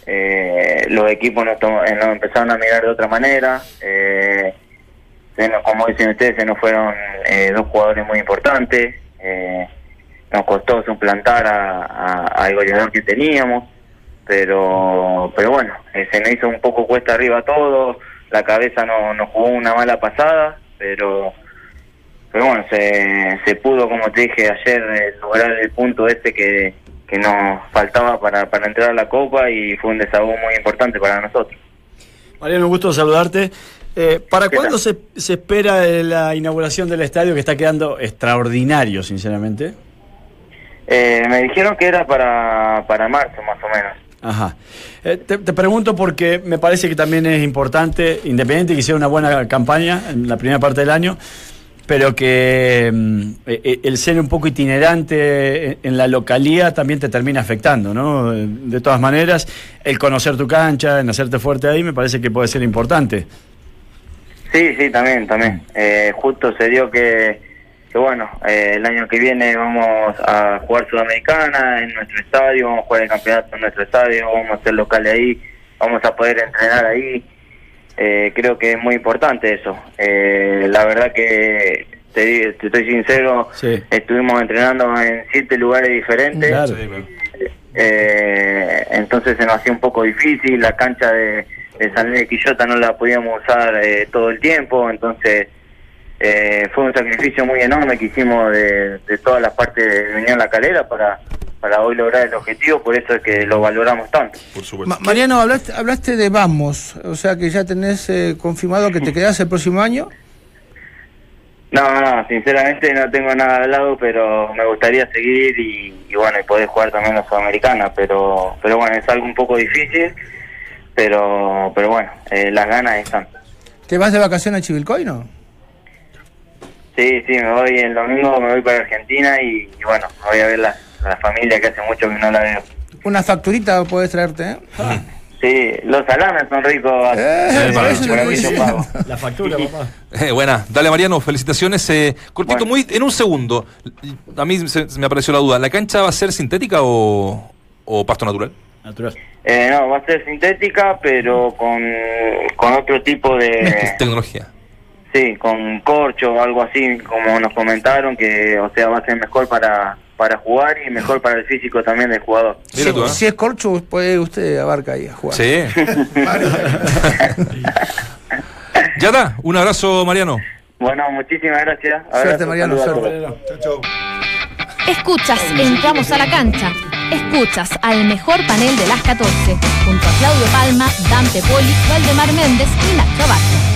eh, los equipos nos, eh, nos empezaron a mirar de otra manera, eh, como dicen ustedes, se nos fueron eh, dos jugadores muy importantes, eh, nos costó suplantar a- a- al goleador que teníamos, pero pero bueno, eh, se nos hizo un poco cuesta arriba todo, la cabeza no- nos jugó una mala pasada, pero pero bueno, se, se pudo, como te dije ayer, eh, lograr el punto ese que, que nos faltaba para, para entrar a la Copa y fue un desahogo muy importante para nosotros. Mariano, un gusto saludarte. Eh, ¿Para ¿Qué cuándo se, se espera eh, la inauguración del estadio que está quedando extraordinario, sinceramente? Eh, me dijeron que era para, para marzo más o menos. Ajá. Eh, te, te pregunto porque me parece que también es importante, independiente que hiciera una buena campaña en la primera parte del año, pero que mm, eh, eh, el ser un poco itinerante en- en la localía también te termina afectando, ¿no? De todas maneras, el conocer tu cancha, en hacerte fuerte ahí, me parece que puede ser importante. Sí, sí, también, también. Eh, justo se dio que, que bueno, eh, el año que viene vamos a jugar Sudamericana en nuestro estadio, vamos a jugar el campeonato en nuestro estadio, vamos a ser locales ahí, vamos a poder entrenar ahí. Eh, creo que es muy importante eso. Eh, la verdad que, te, te estoy sincero, Sí. estuvimos entrenando en siete lugares diferentes. Claro. Eh, entonces se nos hacía un poco difícil, la cancha de, de San Luis de Quillota no la podíamos usar eh, todo el tiempo, entonces eh, fue un sacrificio muy enorme que hicimos de, de todas las partes de Unión La Calera para, para hoy lograr el objetivo, por eso es que lo valoramos tanto. Por supuesto. Ma- Mariano, hablaste, hablaste de Vamos, o sea que ya tenés eh, confirmado que te quedás el próximo año. No, no, sinceramente no tengo nada al lado, pero me gustaría seguir y, y bueno, y poder jugar también la Sudamericana, pero, pero bueno, es algo un poco difícil, pero, pero bueno, eh, las ganas están. ¿Te vas de vacaciones a Chivilcoy, no? Sí, sí, me voy el domingo, me voy para Argentina y, y bueno, me voy a ver la, la familia que hace mucho que no la veo. Una facturita podés traerte, ¿eh? Sí, los salames son ricos. Eh, diciendo. La factura, papá. *laughs* Eh, buena, dale Mariano, felicitaciones. Eh, cortito, Bueno. muy en un segundo. A mí se, se me apareció la duda. ¿La cancha va a ser sintética o, o pasto natural? Natural. Eh, no, va a ser sintética, pero con, con otro tipo de... Tecnología. Sí, con corcho o algo así, como nos comentaron, que o sea va a ser mejor para, para jugar y mejor para el físico también del jugador. Mira Si, tú, ¿eh? si es corcho, puede usted abarca ahí a jugar. Sí. *laughs* ya está. Un abrazo, Mariano. Bueno, muchísimas gracias. Suerte, Abrazo, Mariano, saludos a suerte. todos. Escuchas Entramos a la cancha. Escuchas al mejor panel de las 14, junto a Claudio Palma, Dante Poli, Valdemar Méndez y Nacho Abad.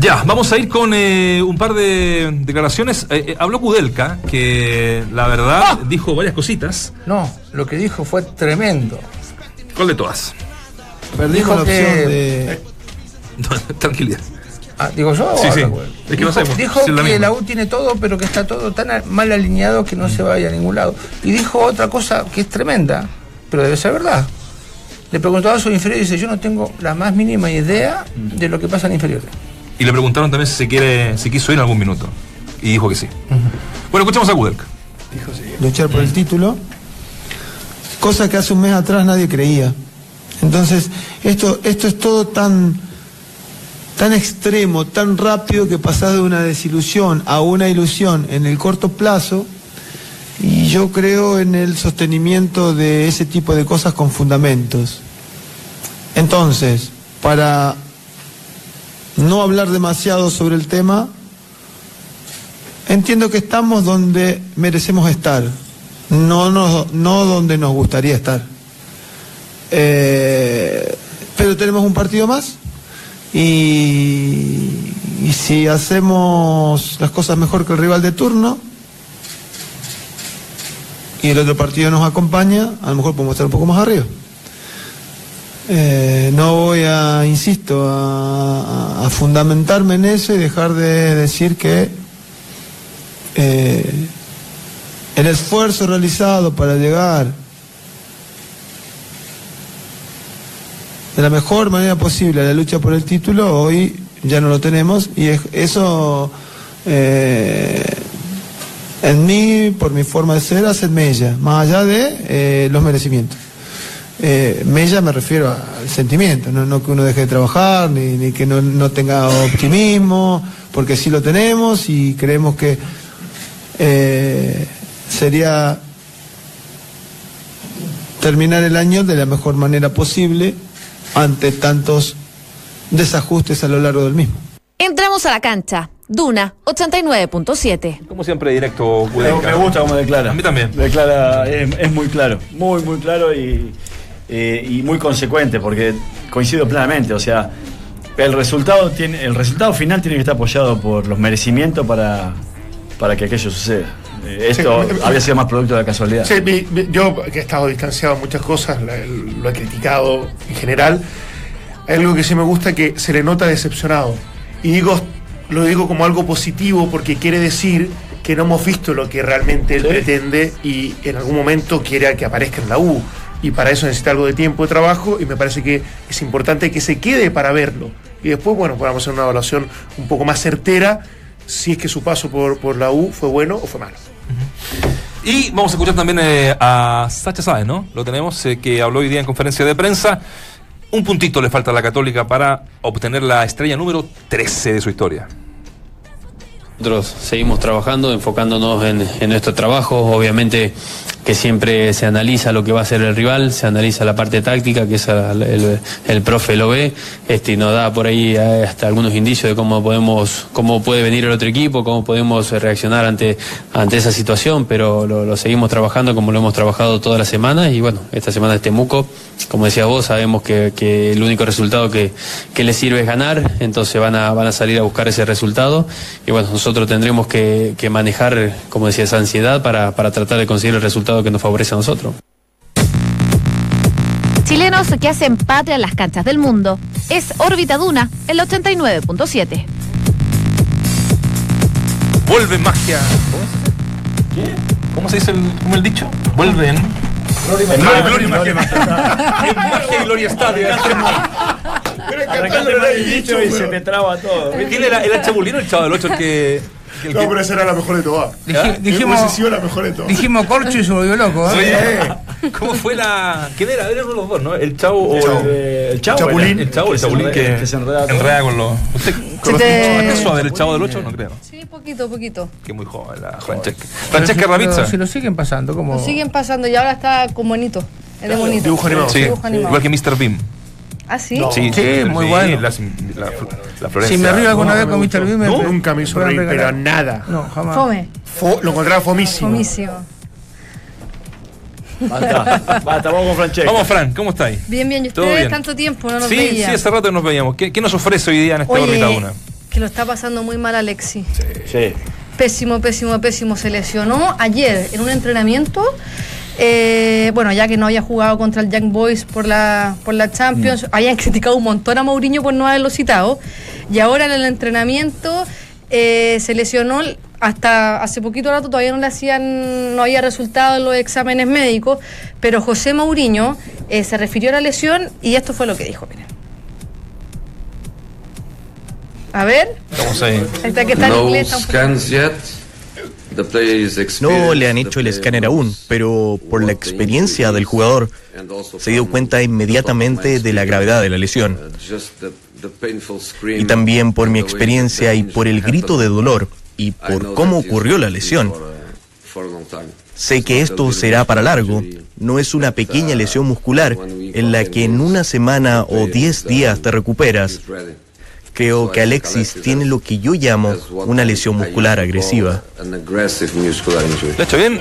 Ya, vamos a ir con eh, un par de declaraciones. Eh, eh, habló Kudelka, que la verdad dijo varias cositas. No, lo que dijo fue tremendo. ¿Cuál de todas? Perdimos Dijo la opción que- de. *laughs* Tranquilidad. Ah, ¿Digo yo? o Sí, sí. Es que dijo no dijo si es la que misma. la U tiene todo, pero que está todo tan mal alineado que no se vaya a ningún lado. Y dijo otra cosa que es tremenda, pero debe ser verdad. Le preguntaba a su inferior y dice, yo no tengo la más mínima idea de lo que pasa en inferiores. Y le preguntaron también si se quiere, si quiso ir en algún minuto. Y dijo que sí. Bueno, escuchamos a Kudelka. luchar por el título, cosa que hace un mes atrás nadie creía. Entonces, esto, esto es todo tan, tan extremo, tan rápido que pasás de una desilusión a una ilusión en el corto plazo. Y yo creo en el sostenimiento de ese tipo de cosas con fundamentos. Entonces, para no hablar demasiado sobre el tema, entiendo que estamos donde merecemos estar, no, no, no donde nos gustaría estar. Eh, pero tenemos un partido más y, y si hacemos las cosas mejor que el rival de turno y el otro partido nos acompaña, a lo mejor podemos estar un poco más arriba. Eh, no voy a, insisto, a, fundamentarme en eso y dejar de decir que eh, el esfuerzo realizado para llegar de la mejor manera posible a la lucha por el título, hoy ya no lo tenemos y es- eso eh, en mí, por mi forma de ser, hace mella, más allá de los merecimientos. Eh, mella me refiero al sentimiento, no, no que uno deje de trabajar, ni, ni que no, no tenga optimismo, porque sí lo tenemos y creemos que eh, sería terminar el año de la mejor manera posible ante tantos desajustes a lo largo del mismo. Entramos a la cancha. Duna 89.7. Como siempre, directo Me, me gusta cómo declara. A mí también. Declara, es, es muy claro, muy, muy claro y, eh, y muy consecuente, porque coincido plenamente. O sea, el resultado, tiene, el resultado final tiene que estar apoyado por los merecimientos para, para que aquello suceda. Eh, esto Sí. había sido más producto de la casualidad. Sí, mi- mi- yo que he estado distanciado de muchas cosas, lo he criticado en general. Hay algo que sí me gusta que se le nota decepcionado. Y digo lo digo como algo positivo porque quiere decir que no hemos visto lo que realmente él Sí. pretende y en algún momento quiere que aparezca en la U. Y para eso necesita algo de tiempo de trabajo y me parece que es importante que se quede para verlo. Y después, bueno, podamos hacer una evaluación un poco más certera si es que su paso por, por la U fue bueno o fue malo. Y vamos a escuchar también eh, a Sacha Sáez, ¿no? Lo tenemos, eh, que habló hoy día en conferencia de prensa. Un puntito le falta a la Católica para obtener la estrella número 13 de su historia. Nosotros seguimos trabajando, enfocándonos en, en nuestro trabajo. Obviamente que siempre se analiza lo que va a hacer el rival, se analiza la parte táctica, que es el, profe lo ve, este, y nos da por ahí eh, hasta algunos indicios de cómo podemos, cómo puede venir el otro equipo, cómo podemos reaccionar ante, ante esa situación, pero lo, seguimos trabajando como lo hemos trabajado toda la semana. Y bueno, esta semana es Temuco, como decías vos, sabemos que, el único resultado que, que les sirve es ganar, entonces van a, van a salir a buscar ese resultado. Y bueno, tendremos que, que manejar, como decía, esa ansiedad para, para tratar de conseguir el resultado que nos favorece a nosotros. Chilenos que hacen patria en las canchas del mundo. Es Órbita Duna, el 89.7. Vuelve magia. ¿Cómo se dice el, cómo el dicho? Vuelven. Gloria y magia. Gloria y magia. *laughs* Magia y gloria estadio. Arrancaste mal el dicho y se te traba todo. ¿Quién era? ¿Era el Chabulino o el Chavo del 8 el que.? el No, que- pero esa era la mejor de todas. Dij- dijimos, la mejor de todas. dijimos corcho y se volvió loco. ¿eh? ¿Cómo fue la.? ¿Quién era? Era uno de los dos, ¿no? ¿El Chavo o el.? El chavo. Chapulín. El Chavo, el Chabulín que, que se enreda con los. ¿Usted Se te- ¿Acaso a ver el Chavo del 8? No creo. Sí, poquito, poquito. Que muy joven la Francesca. Francesca Ravizza. Si lo siguen pasando, como. Lo siguen pasando y ahora está con bonito. Es de bonito. Dibujo animado. Sí, Dibujo animado. igual que Mr. Beam. ¿Ah, sí? Sí, Sí, muy bueno. La, la, la Florencia. Si me río alguna vez con Mr. Bean, me No, nunca me hizo reír, pero nada. No, jamás. Fome. Fo- lo encontraba fomísimo. Fomísimo. Basta, basta, vamos con Francesca. Vamos, Fran, ¿cómo estáis? Bien, bien. ¿Y Todo ustedes bien. tanto tiempo no nos Sí, veía? sí, hace rato que nos veíamos. ¿Qué, qué nos ofrece hoy día en esta Oye, una? que lo está pasando muy mal Alexi. Sí. Pésimo, pésimo, pésimo. Se lesionó ayer en un entrenamiento. Eh, bueno, ya que no había jugado contra el Young Boys por la, por la Champions, habían criticado un montón a Mourinho por no haberlo citado. Y ahora en el entrenamiento eh, se lesionó hasta hace poquito rato, todavía no le hacían, no había resultado en los exámenes médicos, pero José Mourinho eh, se refirió a la lesión y esto fue lo que dijo. Miren. A ver, Vamos ahí. está que está en No inglés. está un No le han hecho el escáner aún, pero por la experiencia del jugador se dio cuenta inmediatamente de la gravedad de la lesión. Uh, Y también por mi experiencia y por el grito de dolor y por cómo ocurrió la lesión. time. Sé que esto será para largo. No es una pequeña lesión muscular en la que en una semana o 10 días te recuperas. Creo que Alexis tiene lo que yo llamo una lesión muscular agresiva. ¿Le ha hecho bien?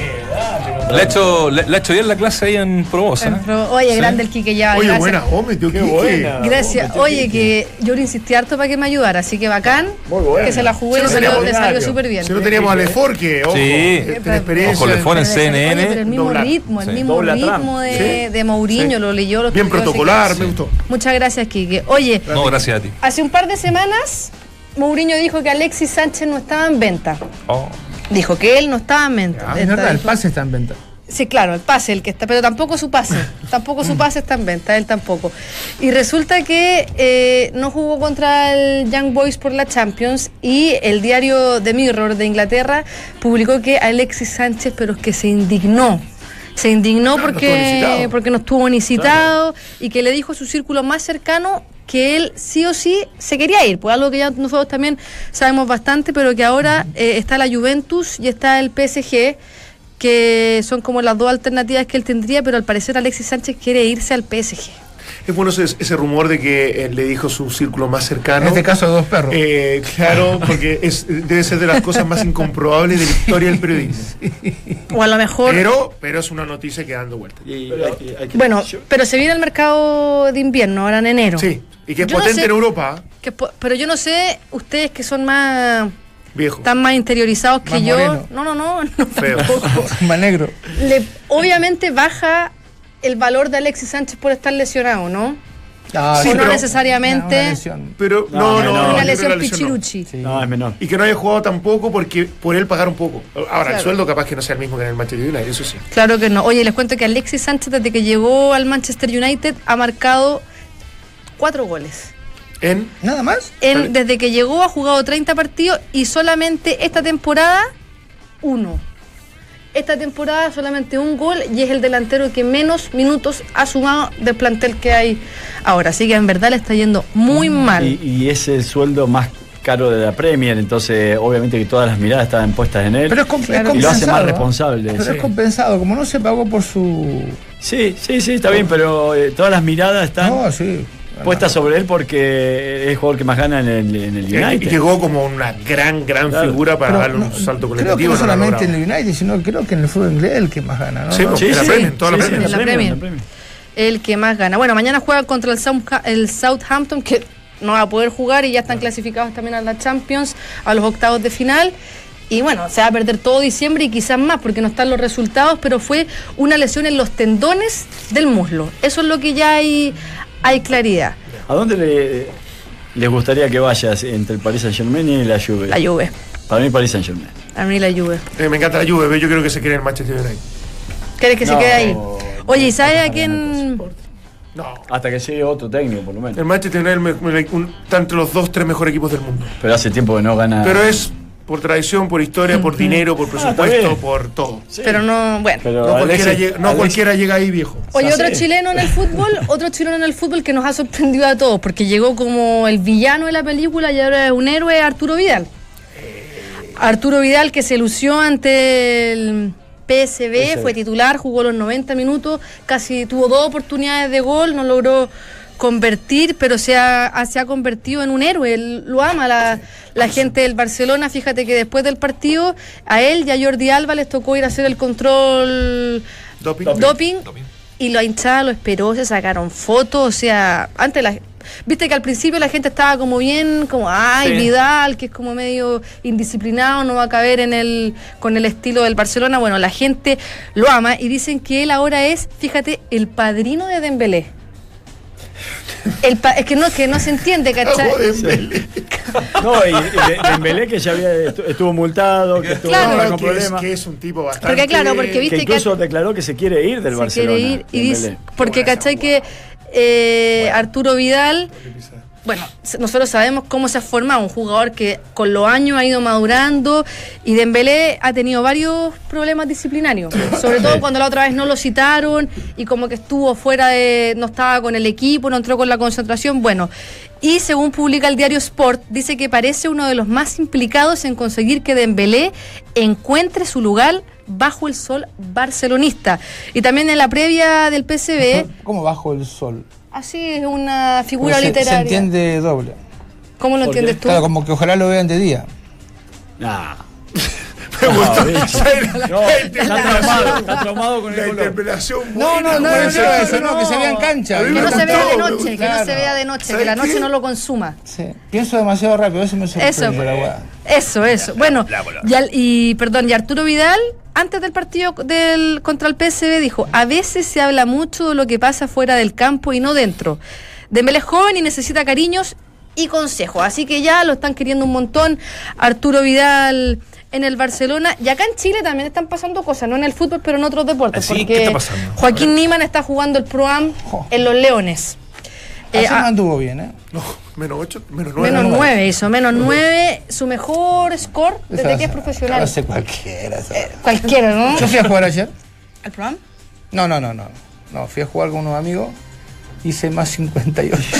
¿Le ha hecho, le, le ha hecho bien la clase ahí en Provosa? En Pro- Oye, grande el Quique ya. Oye, gracias. buena, hombre, tío, Qué buena. Gracias. Oye, que yo le insistí harto para que me ayudara, así que bacán. Muy buena. Que se la jugué y Sí, le sería salió, le salió ordinario. súper bien. Si no teníamos a Leforque, ojo. Sí. eh, tiene experiencia. Ojo, Lefort en CNN. oye, pero el mismo doblar. ritmo, el Sí. mismo Dobla ritmo de, Sí. de Mourinho, Sí. lo leyó. Lo Bien protocolar, que- me gustó. Muchas gracias, Quique. Oye, No, gracias a ti. hace un par de semanas, Mourinho dijo que Alexis Sánchez no estaba en venta. Oh. Dijo que él no estaba en venta. Ah, es verdad, el pase está en venta. Sí, claro, el pase, el que está, pero tampoco su pase, *laughs* tampoco su pase está en venta, él tampoco. Y resulta que eh, no jugó contra el Young Boys por la Champions y el diario The Mirror de Inglaterra publicó que Alexis Sánchez, pero es que se indignó. Se indignó Claro, no porque, porque no estuvo ni citado y que le dijo a su círculo más cercano que él sí o sí se quería ir, pues algo que ya nosotros también sabemos bastante, pero que ahora eh, está la Juventus y está el PSG, que son como las dos alternativas que él tendría, pero al parecer Alexis Sánchez quiere irse al PSG. Es bueno ese, ese rumor de que eh, le dijo su círculo más cercano. En este caso, dos perros. Eh, claro, *laughs* porque es, debe ser de las cosas más incomprobables de la historia del periodismo. *laughs* O a lo mejor... Pero, pero es una noticia que dando vueltas. Y hay que- hay que- bueno, pero se viene el mercado de invierno, ahora en enero. Sí, y que es Yo no potente sé- en Europa, Que pero yo no sé, ustedes que son más... viejo. Están más interiorizados que yo. No, no, no. *laughs* no Feo. tampoco. Más negro. Le- obviamente baja el valor de Alexis Sánchez por estar lesionado, ¿no? Ah, Sí, o no pero- necesariamente. Pero No, no, no, no, una lesión no. pichiruchi. No, es menor. Y que no haya jugado tampoco porque por él pagar un poco. Ahora, el Claro. sueldo capaz que no sea el mismo que en el Manchester United, eso sí. Claro que no. Oye, les cuento que Alexis Sánchez, desde que llegó al Manchester United, ha marcado cuatro goles. En ¿Nada más? En- desde que llegó ha jugado 30 partidos y solamente esta temporada, uno. Esta temporada solamente un gol y es el delantero que menos minutos ha sumado del plantel que hay ahora. Así que en verdad le está yendo muy mal. Y, y es el sueldo más caro de la Premier, entonces obviamente que todas las miradas estaban puestas en él. Pero es, com- es y lo hace compensado. más responsable. Pero sí. es compensado. Como no se pagó por su. Sí, sí, sí, está bien, pero eh, todas las miradas están No, sí. Puestas sobre él porque es el jugador que más gana en el, en el y United. llegó como una gran, gran Claro. figura para Pero darle un no- salto Creo que colectivo. no no solamente en el United, sino creo que en el fútbol inglés es el que más gana, ¿no? Sí, ¿No? Sí, la Premier, en toda la sí, Premier. El que más gana. Bueno, mañana juega contra el, Southa- el Southampton, que no va a poder jugar y ya están clasificados también a la Champions, a los octavos de final. Y bueno, se va a perder todo diciembre y quizás más porque no están los resultados, pero fue una lesión en los tendones del muslo. Eso es lo que ya hay, hay claridad. ¿A dónde le, les gustaría que vayas entre el Paris Saint Germain y la Juve? La Juve. Para mí Paris Saint Germain. A mí la Juve. Eh, me encanta la Juve, pero yo creo que se quiere en el Manchester United. ¿Quieres que se quede ahí? Oye, ¿y sabes a quién? No. Hasta que llegue otro técnico, por lo menos. El Manchester United me- me- un- está entre los dos, tres mejores equipos del mundo. Pero hace tiempo que no gana. Pero es por tradición, por historia, por dinero, por Ah, presupuesto, por todo. Pero no, bueno. Pero No, cualquiera, Alexis- llega, no Alexis- cualquiera llega ahí, viejo. Oye, Ah, otro sí. chileno en el fútbol, *laughs* otro chileno en el fútbol que nos ha sorprendido a todos, porque llegó como el villano de la película y ahora es un héroe, Arturo Vidal. Arturo Vidal que se lució ante el PSB, fue titular, jugó los 90 minutos, casi tuvo dos oportunidades de gol, no logró convertir, pero se ha, se ha convertido en un héroe, él lo ama la, la gente del Barcelona, fíjate que después del partido a él y a Jordi Alba les tocó ir a hacer el control Doping. doping, y la hinchada lo esperó, se sacaron fotos, o sea, antes la viste que al principio la gente estaba como bien, como ay, Sí. Vidal, que es como medio indisciplinado, no va a caber en el con el estilo del Barcelona. Bueno, la gente lo ama y dicen que él ahora es, fíjate, el padrino de Dembélé. El pa- es que no, que no se entiende, ¿cachai? No, y, y de- Dembélé que ya había, estu- estuvo multado, que estuvo Claro. con que, es, problemas. que es un tipo bastante. Porque claro, porque que viste que incluso declaró que se quiere ir del se Barcelona. quiere ir y dice, porque cachai que eh, Arturo Vidal, bueno, nosotros sabemos cómo se ha formado un jugador que con los años ha ido madurando y Dembélé ha tenido varios problemas disciplinarios, sobre todo cuando la otra vez no lo citaron y como que estuvo fuera de, no estaba con el equipo, no entró con la concentración, bueno. Y según publica el diario Sport, dice que parece uno de los más implicados en conseguir que Dembélé encuentre su lugar bajo el sol barcelonista. Y también en la previa del PSV, ¿Cómo bajo el sol? Así es una figura se- literaria. Se entiende doble. ¿Cómo lo entiendes tú? Claro, como que ojalá lo vean de día. Nah. *laughs* *laughs* Me gusta. No, está traumado, está traumado con La el color. interpretación No, no, no, no, buena, no, buena. eso no, que se vea en cancha. Que no se vea de gustó, noche, que no se vea de noche, que ¿Sabes la noche qué? no lo consuma. Sí. Pienso demasiado rápido, eso me sorprende. Eso, la eso, eso. Bueno, y, al- y perdón, y Arturo Vidal, antes del partido del, contra el PSV, dijo: A veces se habla mucho de lo que pasa fuera del campo y no dentro. Dembélé es joven y necesita cariños y consejos. Así que ya lo están queriendo un montón. Arturo Vidal en el Barcelona. Y acá en Chile también están pasando cosas, no en el fútbol, pero en otros deportes. ¿Ah, sí? Porque ¿Qué está pasando? Joaquín Niman está jugando el Pro Am Jo. en los Leones. Eh, Ayer no ah, anduvo bien, ¿eh? No, menos 8, menos 9. Menos 9 hizo, menos 9, su mejor score desde que es profesional. Lo hace cualquiera. eso. Cualquiera, ¿no? Yo fui a jugar ayer. ¿Al programa? No, no, no, no. No, fui a jugar con unos amigos. Hice más 58. *laughs*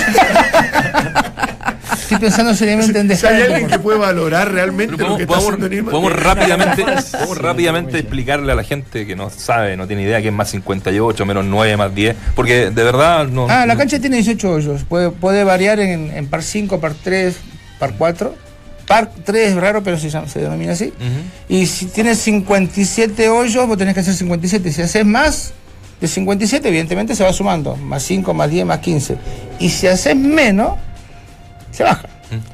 Estoy pensando seriamente en dejar hay alguien que puede valorar realmente Pero lo que podemos, está podemos- haciendo podemos rápidamente, *laughs* podemos rápidamente explicarle a la gente que no sabe, no tiene idea que es más 58, menos 9, más 10, porque de verdad no. Ah, la cancha tiene 18 hoyos. Puede, puede variar en, en par 5, par 3, par 4. Par 3 es raro, pero se, llama- se denomina así. Ujú. Y si tienes 57 hoyos, vos tenés que hacer 57. Si haces más de 57, evidentemente se va sumando. Más 5, más 10, más 15. Y si haces menos, se baja.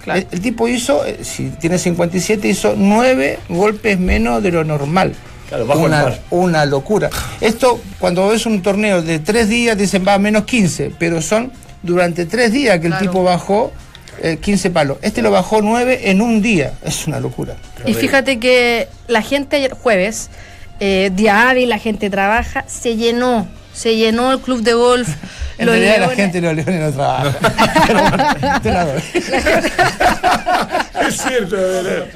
El, el tipo hizo, eh, si tiene 57, hizo 9 golpes menos de lo normal. Claro, bajo el una, par. una locura. Esto, cuando ves un torneo de 3 días, dicen va a menos 15, pero son durante tres días que el tipo bajó eh, 15 palos. Este lo bajó 9 en un día. Es una locura. Y fíjate que la gente ayer jueves, eh, día hábil, la gente trabaja, se llenó. Se llenó el club de golf. *laughs* En los realidad la Leones. gente de los leones no trabaja. *laughs* Pero bueno, te la doy. *laughs* Es cierto.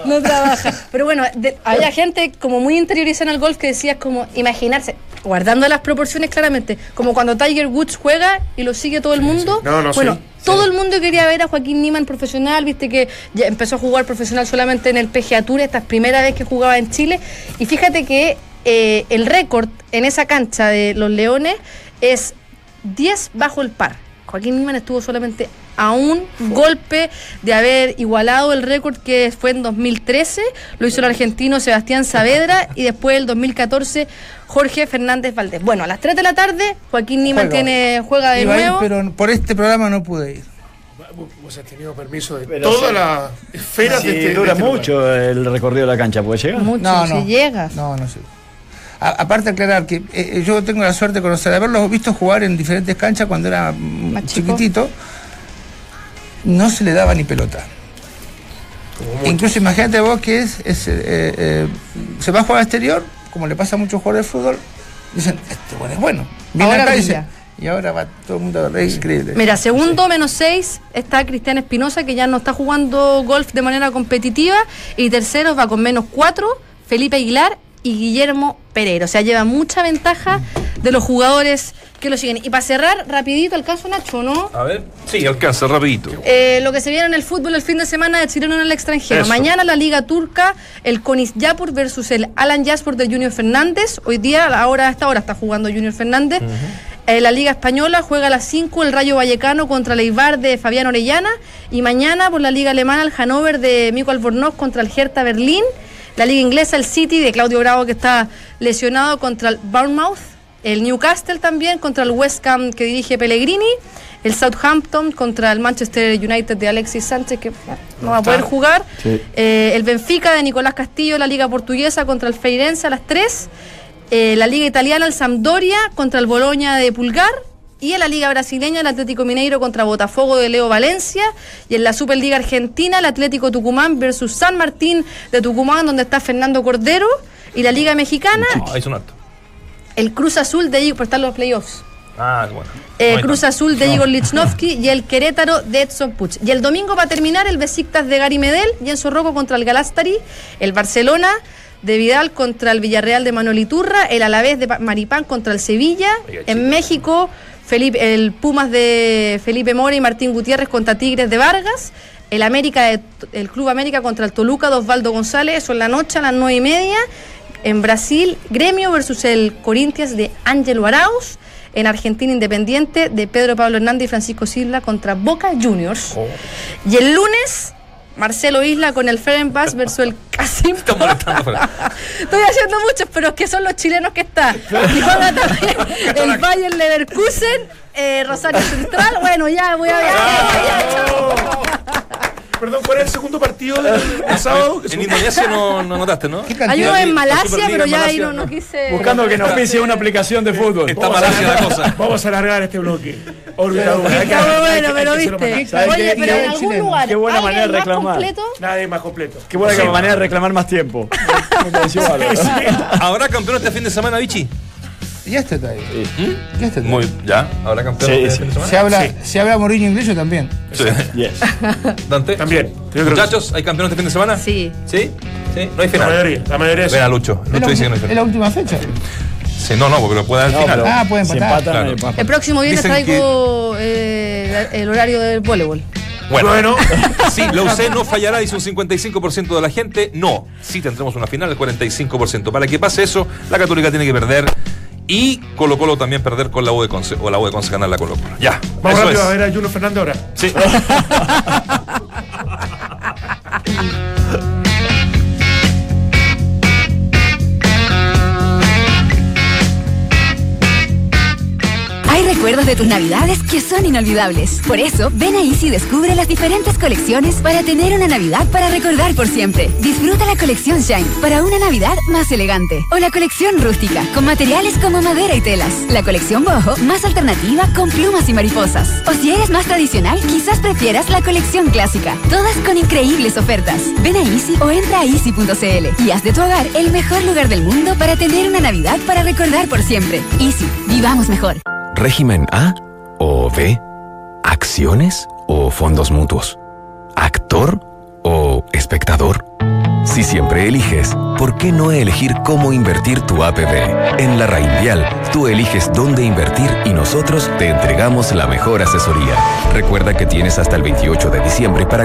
No trabaja. Pero bueno, de- había gente como muy interiorizada en el golf que decía como imaginarse, guardando las proporciones claramente, como cuando Tiger Woods juega y lo sigue todo el mundo. No, no, bueno, sí, todo el mundo quería ver a Joaquín Niman profesional, viste que ya empezó a jugar profesional solamente en el PGA Tour, esta es primera vez que jugaba en Chile. Y fíjate que eh, el récord en esa cancha de los Leones es 10 bajo el par. Joaquín Niman estuvo solamente a un golpe de haber igualado el récord que fue en 2013, lo hizo el argentino Sebastián Saavedra y después el 2014 Jorge Fernández Valdés. Bueno, a las 3 de la tarde Joaquín Niman Juega. tiene, juega de Iba a ir, nuevo. pero por este programa no pude ir. Vos has tenido permiso de Pero toda sí. la esfera Sí, de este, de dura este lugar. mucho el recorrido de la cancha, ¿puede llegar? Mucho, No, no. si llega. No, no sé. A- aparte aclarar que eh, yo tengo la suerte de conocer, de haberlos visto jugar en diferentes canchas cuando era mm, chico. chiquitito, no se le daba ni pelota. Incluso imagínate vos que es, es, eh, eh, se va a jugar al exterior, como le pasa a muchos jugadores de fútbol, dicen, este bueno es bueno. Viene Ahora acá y brilla. dice, y ahora va todo el mundo, es increíble. Mira, segundo menos 6 está Cristian Espinosa, que ya no está jugando golf de manera competitiva. Y tercero va con menos 4, Felipe Aguilar y Guillermo Pereira. O sea, lleva mucha ventaja de los jugadores que lo siguen. Y para cerrar, rapidito, alcanzo Nacho, ¿no? A ver. Sí, alcanza, rapidito. Eh, lo que se viene en el fútbol el fin de semana de chileno en el extranjero. Eso. Mañana la Liga Turca, el Conis Yapur versus el Alan Jaspor de Junior Fernández. Hoy día, ahora a esta hora está jugando Junior Fernández. Eh, la Liga Española juega a las 5 el Rayo Vallecano contra el Eibar de Fabián Orellana. Y mañana por la Liga Alemana el Hannover de Mico Albornoz contra el Hertha Berlín. La Liga Inglesa el City de Claudio Bravo que está lesionado contra el Bournemouth. El Newcastle también contra el West Ham que dirige Pellegrini. El Southampton contra el Manchester United de Alexis Sánchez que no va a poder jugar. Sí. Eh, el Benfica de Nicolás Castillo, la Liga Portuguesa contra el Feirense a las 3. Eh, la Liga Italiana, el Sampdoria contra el Boloña de Pulgar. Y en la Liga Brasileña, el Atlético Mineiro contra Botafogo de Leo Valencia. Y en la Superliga Argentina, el Atlético Tucumán versus San Martín de Tucumán, donde está Fernando Cordero. Y la Liga Mexicana, Ah, ahí son harto. el Cruz Azul de Igor, estar los playoffs. Ah, bueno. Eh, No Cruz. Azul de Igor *laughs* Lichnowsky y el Querétaro de Edson Puch. Y el domingo va a terminar el Besiktas de Gary Medel y Enzo Rocco contra el Galastari, el Barcelona de Vidal contra el Villarreal de Manuel Iturra, el Alavés de Maripán contra el Sevilla, Oiga, en. México Felipe, el Pumas de Felipe Mora y Martín Gutiérrez contra Tigres de Vargas, el América de- el Club América contra el Toluca de Osvaldo González, eso en la noche a las nueve y media. En Brasil, Gremio versus el Corinthians de Ángelo Arauz. En Argentina, Independiente de Pedro Pablo Hernández y Francisco Silva contra Boca Juniors. Oh. Y el lunes, Marcelo Isla con el Ferenbas versus el Casim. Estoy haciendo muchos, pero es que son los chilenos que están. Y juega *laughs* también el Bayern Leverkusen, eh, Rosario Central. Bueno, ya voy a ver. Perdón, ¿cuál es el segundo partido del, del *laughs* sábado? En Indonesia no, no notaste, ¿no? ¿Qué Hay uno en La Malasia, pero ya ahí no, no quise. Buscando que nos pise una aplicación de fútbol. Está Malasia la cosa. *laughs* Vamos a alargar este bloque. Olvidado. Está bueno, pero viste. ¿Sabes Oye, qué? pero en algún lugar. Qué buena ¿alguien manera de más reclamar. completo? Nadie más completo. Qué buena manera de reclamar más tiempo. *laughs* Me pareció. ¿Habrá campeón este fin de semana, Vichy? Ya está ahí. Ya está ahí. Muy, ¿ya? ¿Habrá campeón Sí, este sí. fin de semana? Se habla, se habla Mourinho inglés yo también. Sí. *laughs* Yes. ¿Dante? También. Que Muchachos, ¿hay campeón este fin de semana? Sí. ¿Sí? ¿Sí? No hay La final. mayoría. La mayoría Ven a sí. Lucho. Es la, Lucho dice que no hay es la final. última fecha. Sí, no, no, porque lo puede dar al No, final. Ah, pueden si empatar. empatan, Claro. El próximo viernes traigo eh, el horario del voleibol. Bueno, Bueno. *laughs* sí, la UC no fallará, dice un 55% de la gente. No, sí tendremos una final del 45%. Para que pase eso, la Católica tiene que perder. Y Colo Colo también perder con la U de Conce, o la U de Conce ganar la Colo Colo. Ya, Vamos rápido a ver a Juno Fernández ahora. Sí. *laughs* recuerdos de tus navidades que son inolvidables. Por eso, ven a Easy y descubre las diferentes colecciones para tener una Navidad para recordar por siempre. Disfruta la colección Shine para una Navidad más elegante. O la colección rústica, con materiales como madera y telas. La colección boho, más alternativa, con plumas y mariposas. O si eres más tradicional, quizás prefieras la colección clásica. Todas con increíbles ofertas. Ven a Easy o entra a easy.cl y haz de tu hogar el mejor lugar del mundo para tener una Navidad para recordar por siempre. Easy, vivamos mejor. ¿Régimen A o B? ¿Acciones o fondos mutuos? ¿Actor o espectador? Si siempre eliges, ¿por qué no elegir cómo invertir tu APB? En la Rainvial, tú eliges dónde invertir y nosotros te entregamos la mejor asesoría. Recuerda que tienes hasta el 28 de diciembre para